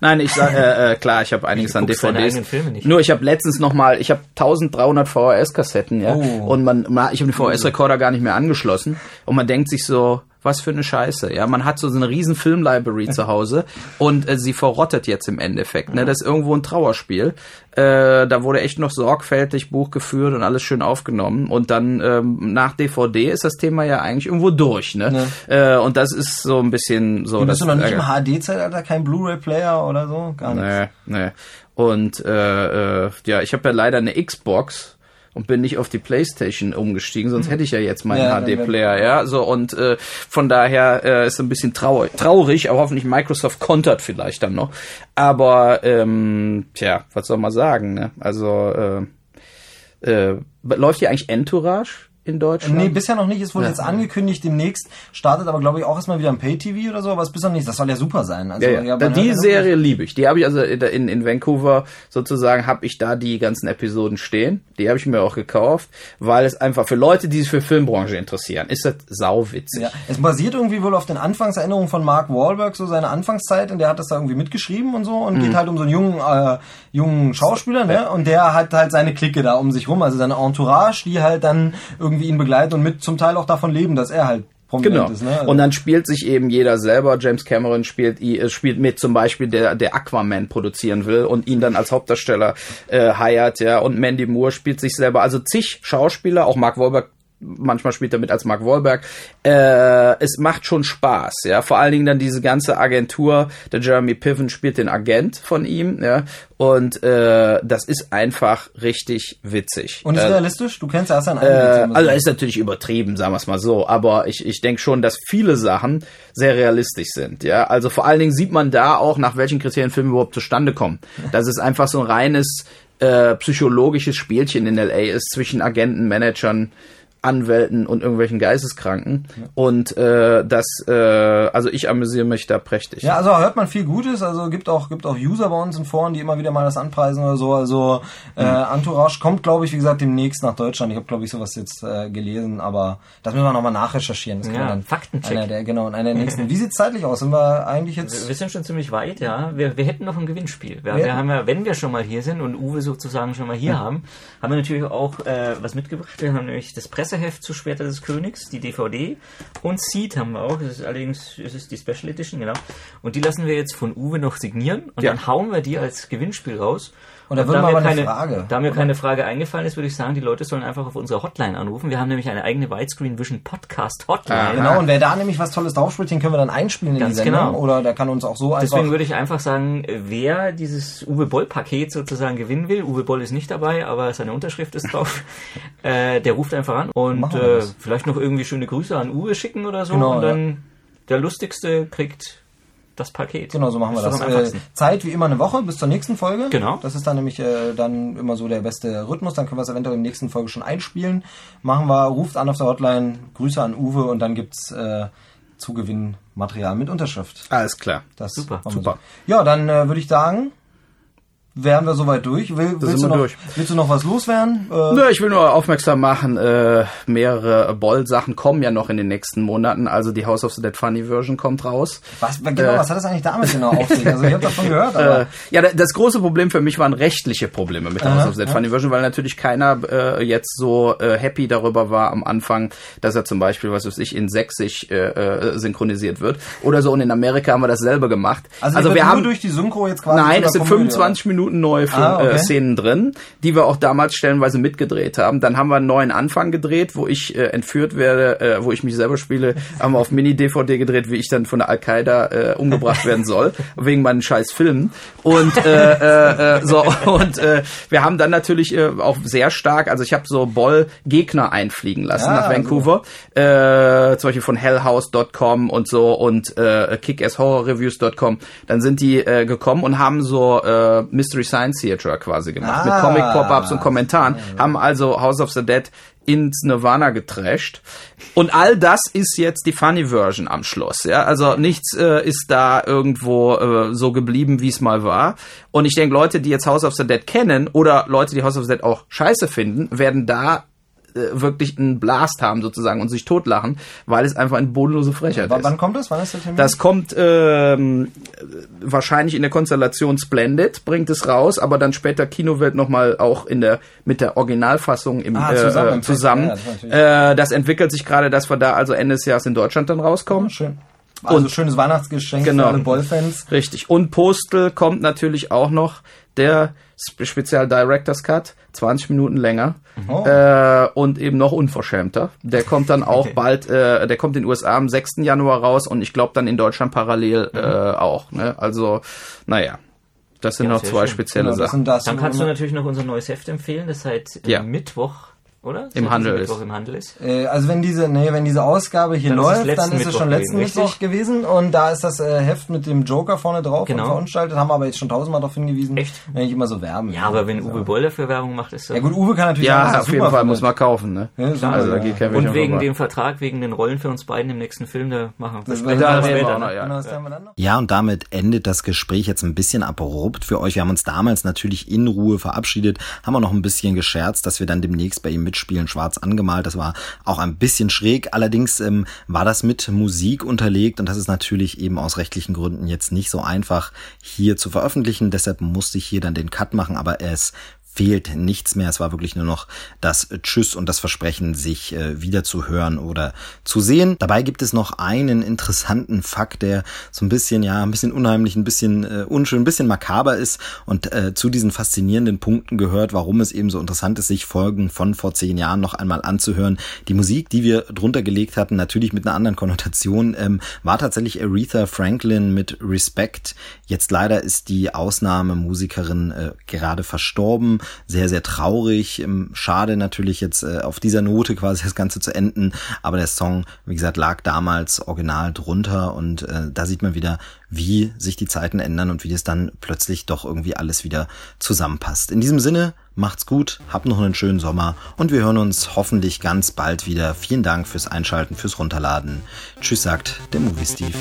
Nein, ich sag, äh, äh, klar, ich habe einiges an guckst deine DVDs. eigenen Filme nicht. Nur ich habe letztens noch mal, ich habe 1300 VHS-Kassetten, ja, Oh. und man, man ich habe den VHS-Rekorder gar nicht mehr angeschlossen und man denkt sich so, was für eine Scheiße, ja, man hat so eine riesen Film-Library zu Hause und äh, sie verrottet jetzt im Endeffekt, ne, das ist irgendwo ein Trauerspiel. Äh, da wurde echt noch sorgfältig Buch geführt und alles schön aufgenommen und dann ähm, nach DVD ist das Thema ja eigentlich irgendwo durch, ne, äh, und das ist so ein bisschen so, Bist das du noch nicht ärgert- im HD-Zeitalter, kein Blu-ray-Player oder so? Gar nicht. Nee, nee. Und äh, äh, ja, ich habe ja leider eine Xbox und bin nicht auf die Playstation umgestiegen, sonst hätte ich ja jetzt meinen Ja, HD-Player, ja. So und äh, von daher äh, ist ein bisschen traurig, traurig, aber hoffentlich Microsoft kontert vielleicht dann noch. Aber ähm, tja, was soll man sagen? Ne? Also äh, äh, läuft hier eigentlich Entourage in Deutschland? Nee, bisher noch nicht. Ist wohl jetzt angekündigt. Demnächst startet aber, glaube ich, auch erstmal wieder ein Pay-TV oder so. Aber es ist bisher noch nicht. Das soll ja super sein. Also, Ja, ja. die ja Serie liebe ich. Die habe ich also in, in Vancouver sozusagen, habe ich da die ganzen Episoden stehen. Die habe ich mir auch gekauft, weil es einfach für Leute, die sich für Filmbranche interessieren, ist das sauwitzig. Ja, es basiert irgendwie wohl auf den Anfangserinnerungen von Mark Wahlberg, so seine Anfangszeit, und der hat das da irgendwie mitgeschrieben und so und Mhm. geht halt um so einen jungen, äh, jungen Schauspieler, ne? Und der hat halt seine Clique da um sich rum, also seine Entourage, die halt dann irgendwie ihn begleiten und mit zum Teil auch davon leben, dass er halt prominent Genau. ist, ne? Also- Und dann spielt sich eben jeder selber. James Cameron spielt, äh, spielt mit zum Beispiel, der, der Aquaman produzieren will und ihn dann als Hauptdarsteller äh, heiert, ja. Und Mandy Moore spielt sich selber. Also zig Schauspieler, auch Mark Wahlberg manchmal spielt er mit als Mark Wahlberg. Äh, es macht schon Spaß, ja. Vor allen Dingen dann diese ganze Agentur. Der Jeremy Piven spielt den Agent von ihm, ja. Und äh, das ist einfach richtig witzig. und ist äh, realistisch? Du kennst ein äh, also ist natürlich übertrieben, sagen wir es mal so, aber ich, ich denke schon, dass viele Sachen sehr realistisch sind. Ja, also vor allen Dingen sieht man da auch, nach welchen Kriterien Filme überhaupt zustande kommen. Das ist einfach so ein reines äh, psychologisches Spielchen in LA ist zwischen Agenten, Managern, Anwälten und irgendwelchen Geisteskranken. Und äh, das, äh, also ich amüsiere mich da prächtig. Ja, also hört man viel Gutes, also gibt auch gibt auch User bei uns in Foren, die immer wieder mal das anpreisen oder so. Also äh, Entourage kommt, glaube ich, wie gesagt, demnächst nach Deutschland. Ich habe, glaube ich, sowas jetzt äh, gelesen, aber das müssen wir nochmal nachrecherchieren. Das kann Ja, man dann Faktencheck. Einer der, genau, in einer der nächsten. Wie sieht's zeitlich aus? Sind wir eigentlich jetzt? Wir sind schon ziemlich weit, ja. Wir, wir hätten noch ein Gewinnspiel. Wir, Wir- wir haben ja, wenn wir schon mal hier sind und Uwe sozusagen schon mal hier haben, haben wir natürlich auch äh, was mitgebracht. Wir haben nämlich das Presseheft zu Schwerter des Königs, die DVD und Seed haben wir auch. Das ist allerdings, es ist die Special Edition, genau. Und die lassen wir jetzt von Uwe noch signieren und Ja. dann hauen wir die als Gewinnspiel raus. Und da würde mir mal eine keine, Frage. Da mir keine Frage eingefallen ist, würde ich sagen, die Leute sollen einfach auf unsere Hotline anrufen. Wir haben nämlich eine eigene Widescreen Vision Podcast Hotline. Genau, und wer da nämlich was Tolles draufspielt, den können wir dann einspielen in Ganz die Sendung. genau. Oder der kann uns auch so einfach. Deswegen würde ich einfach sagen, wer dieses Uwe Boll-Paket sozusagen gewinnen will, Uwe Boll ist nicht dabei, aber seine Unterschrift ist drauf, äh, der ruft einfach an und äh, vielleicht noch irgendwie schöne Grüße an Uwe schicken oder so Genau, und dann der Lustigste kriegt das Paket. Genau, so machen wir das. am Äh. Zeit wie immer eine Woche bis zur nächsten Folge. Genau. Das ist dann nämlich äh, dann immer so der beste Rhythmus. Dann können wir es eventuell in der nächsten Folge schon einspielen. Machen wir, ruft an auf der Hotline, Grüße an Uwe und dann gibt's äh, Zugewinnmaterial mit Unterschrift. Alles klar. Das Super. Super. So. Ja, dann äh, würde ich sagen, wären wir soweit durch. Will, willst, du noch, durch. willst du noch was loswerden? Äh, Nö, ich will nur aufmerksam machen, äh, mehrere Boll-Sachen kommen ja noch in den nächsten Monaten. Also die House of the Dead Funny Version kommt raus. was, genau, was hat das eigentlich damit genau auf sich? Also ich habe davon gehört, aber Äh, ja, da- das große Problem für mich waren rechtliche Probleme mit der House of the Dead Funny Version, weil natürlich keiner äh, jetzt so äh, happy darüber war am Anfang, dass er zum Beispiel, was weiß ich, in Sächsisch äh, äh, synchronisiert wird oder so. Und in Amerika haben wir dasselbe gemacht. also, also wir haben durch die Synchro jetzt quasi Nein, es sind einer Komödie, 25 Minuten neue Film, Ah, okay. äh, Szenen drin, die wir auch damals stellenweise mitgedreht haben. Dann haben wir einen neuen Anfang gedreht, wo ich äh, entführt werde, äh, wo ich mich selber spiele, haben wir auf Mini-DVD gedreht, wie ich dann von der Al-Qaida äh, umgebracht werden soll, wegen meinen scheiß Filmen. Und äh, äh, äh, so und äh, wir haben dann natürlich äh, auch sehr stark, also ich habe so Boll Gegner einfliegen lassen Ah, nach Vancouver, äh, zum Beispiel von hellhouse.com und so und äh, kickass-horror-reviews.com. Dann sind die äh, gekommen und haben so äh, Mystery Science Theater quasi gemacht mit Ah. Comic-Pop-Ups und Kommentaren, haben also House of the Dead ins Nirvana getrasht. Und all das ist jetzt die Funny Version am Schluss. Ja, also nichts äh, ist da irgendwo äh, so geblieben, wie es mal war. Und ich denke, Leute, die jetzt House of the Dead kennen oder Leute, die House of the Dead auch scheiße finden, werden da äh, wirklich einen Blast haben sozusagen und sich totlachen, weil es einfach eine bodenlose Frechheit W ist. wann kommt das? Wann ist der Termin? Das kommt ähm, wahrscheinlich in der Konstellation Splendid, bringt es raus, aber dann später Kinowelt nochmal auch in der mit der Originalfassung im, Ah, äh, zusammen äh, zusammen. Ja, das äh, das entwickelt sich gerade, dass wir da also Ende des Jahres in Deutschland dann rauskommen. Schön. Also Und- schönes Weihnachtsgeschenk Genau. für alle Boll-Fans. Richtig. Und Postal kommt natürlich auch noch der Spe- Spezial Director's Cut, 20 Minuten länger Oh. äh, und eben noch unverschämter. Der kommt dann auch bald, äh, der kommt in den USA am 6. Januar raus und ich glaube dann in Deutschland parallel äh, auch. Ne? Also, naja. Das sind Ja, noch zwei schön. spezielle Genau, Sachen. Dann kannst du natürlich noch unser neues Heft empfehlen, das seit äh, Ja. Mittwoch, oder? Im Seit Handel ist. Mittwoch im Handel ist. Äh, also wenn diese, nee, wenn diese Ausgabe hier Dann ist läuft, letzten dann ist es schon Mittwoch letzten gewesen, Mittwoch richtig? gewesen und da ist das äh, Heft mit dem Joker vorne drauf Genau. und verunstaltet, haben wir aber jetzt schon tausendmal darauf hingewiesen, Echt? wenn ich immer so werben. Ja, aber wenn Uwe Boll dafür Werbung macht, ist das... Ja gut, Uwe kann natürlich sagen, dass Ja, er auf jeden Fall findet. muss man kaufen, ne? Ja, super, also da geht kein und wegen dem Vertrag, wegen den Rollen für uns beiden im nächsten Film, da machen wir Das wir da später, noch, ja. Das und damit endet das Gespräch jetzt ein bisschen abrupt für euch. Wir haben uns damals natürlich in Ruhe verabschiedet, haben auch noch ein bisschen gescherzt, dass wir dann demnächst bei ihm mitspielen, schwarz angemalt. Das war auch ein bisschen schräg. Allerdings ähm, war das mit Musik unterlegt und das ist natürlich eben aus rechtlichen Gründen jetzt nicht so einfach hier zu veröffentlichen. Deshalb musste ich hier dann den Cut machen, aber es fehlt nichts mehr. Es war wirklich nur noch das Tschüss und das Versprechen, sich äh, wieder zu hören oder zu sehen. Dabei gibt es noch einen interessanten Fakt, der so ein bisschen, ja, ein bisschen unheimlich, ein bisschen äh, unschön, ein bisschen makaber ist und äh, zu diesen faszinierenden Punkten gehört, warum es eben so interessant ist, sich Folgen von vor zehn Jahren noch einmal anzuhören. Die Musik, die wir drunter gelegt hatten, natürlich mit einer anderen Konnotation, ähm, war tatsächlich Aretha Franklin mit Respect. Jetzt leider ist die Ausnahmemusikerin äh, gerade verstorben. Sehr, sehr traurig. Ähm, schade natürlich jetzt äh, auf dieser Note quasi das Ganze zu enden. Aber der Song, wie gesagt, lag damals original drunter und äh, da sieht man wieder, wie sich die Zeiten ändern und wie es dann plötzlich doch irgendwie alles wieder zusammenpasst. In diesem Sinne, macht's gut, habt noch einen schönen Sommer und wir hören uns hoffentlich ganz bald wieder. Vielen Dank fürs Einschalten, fürs Runterladen. Tschüss sagt der Movie Steve.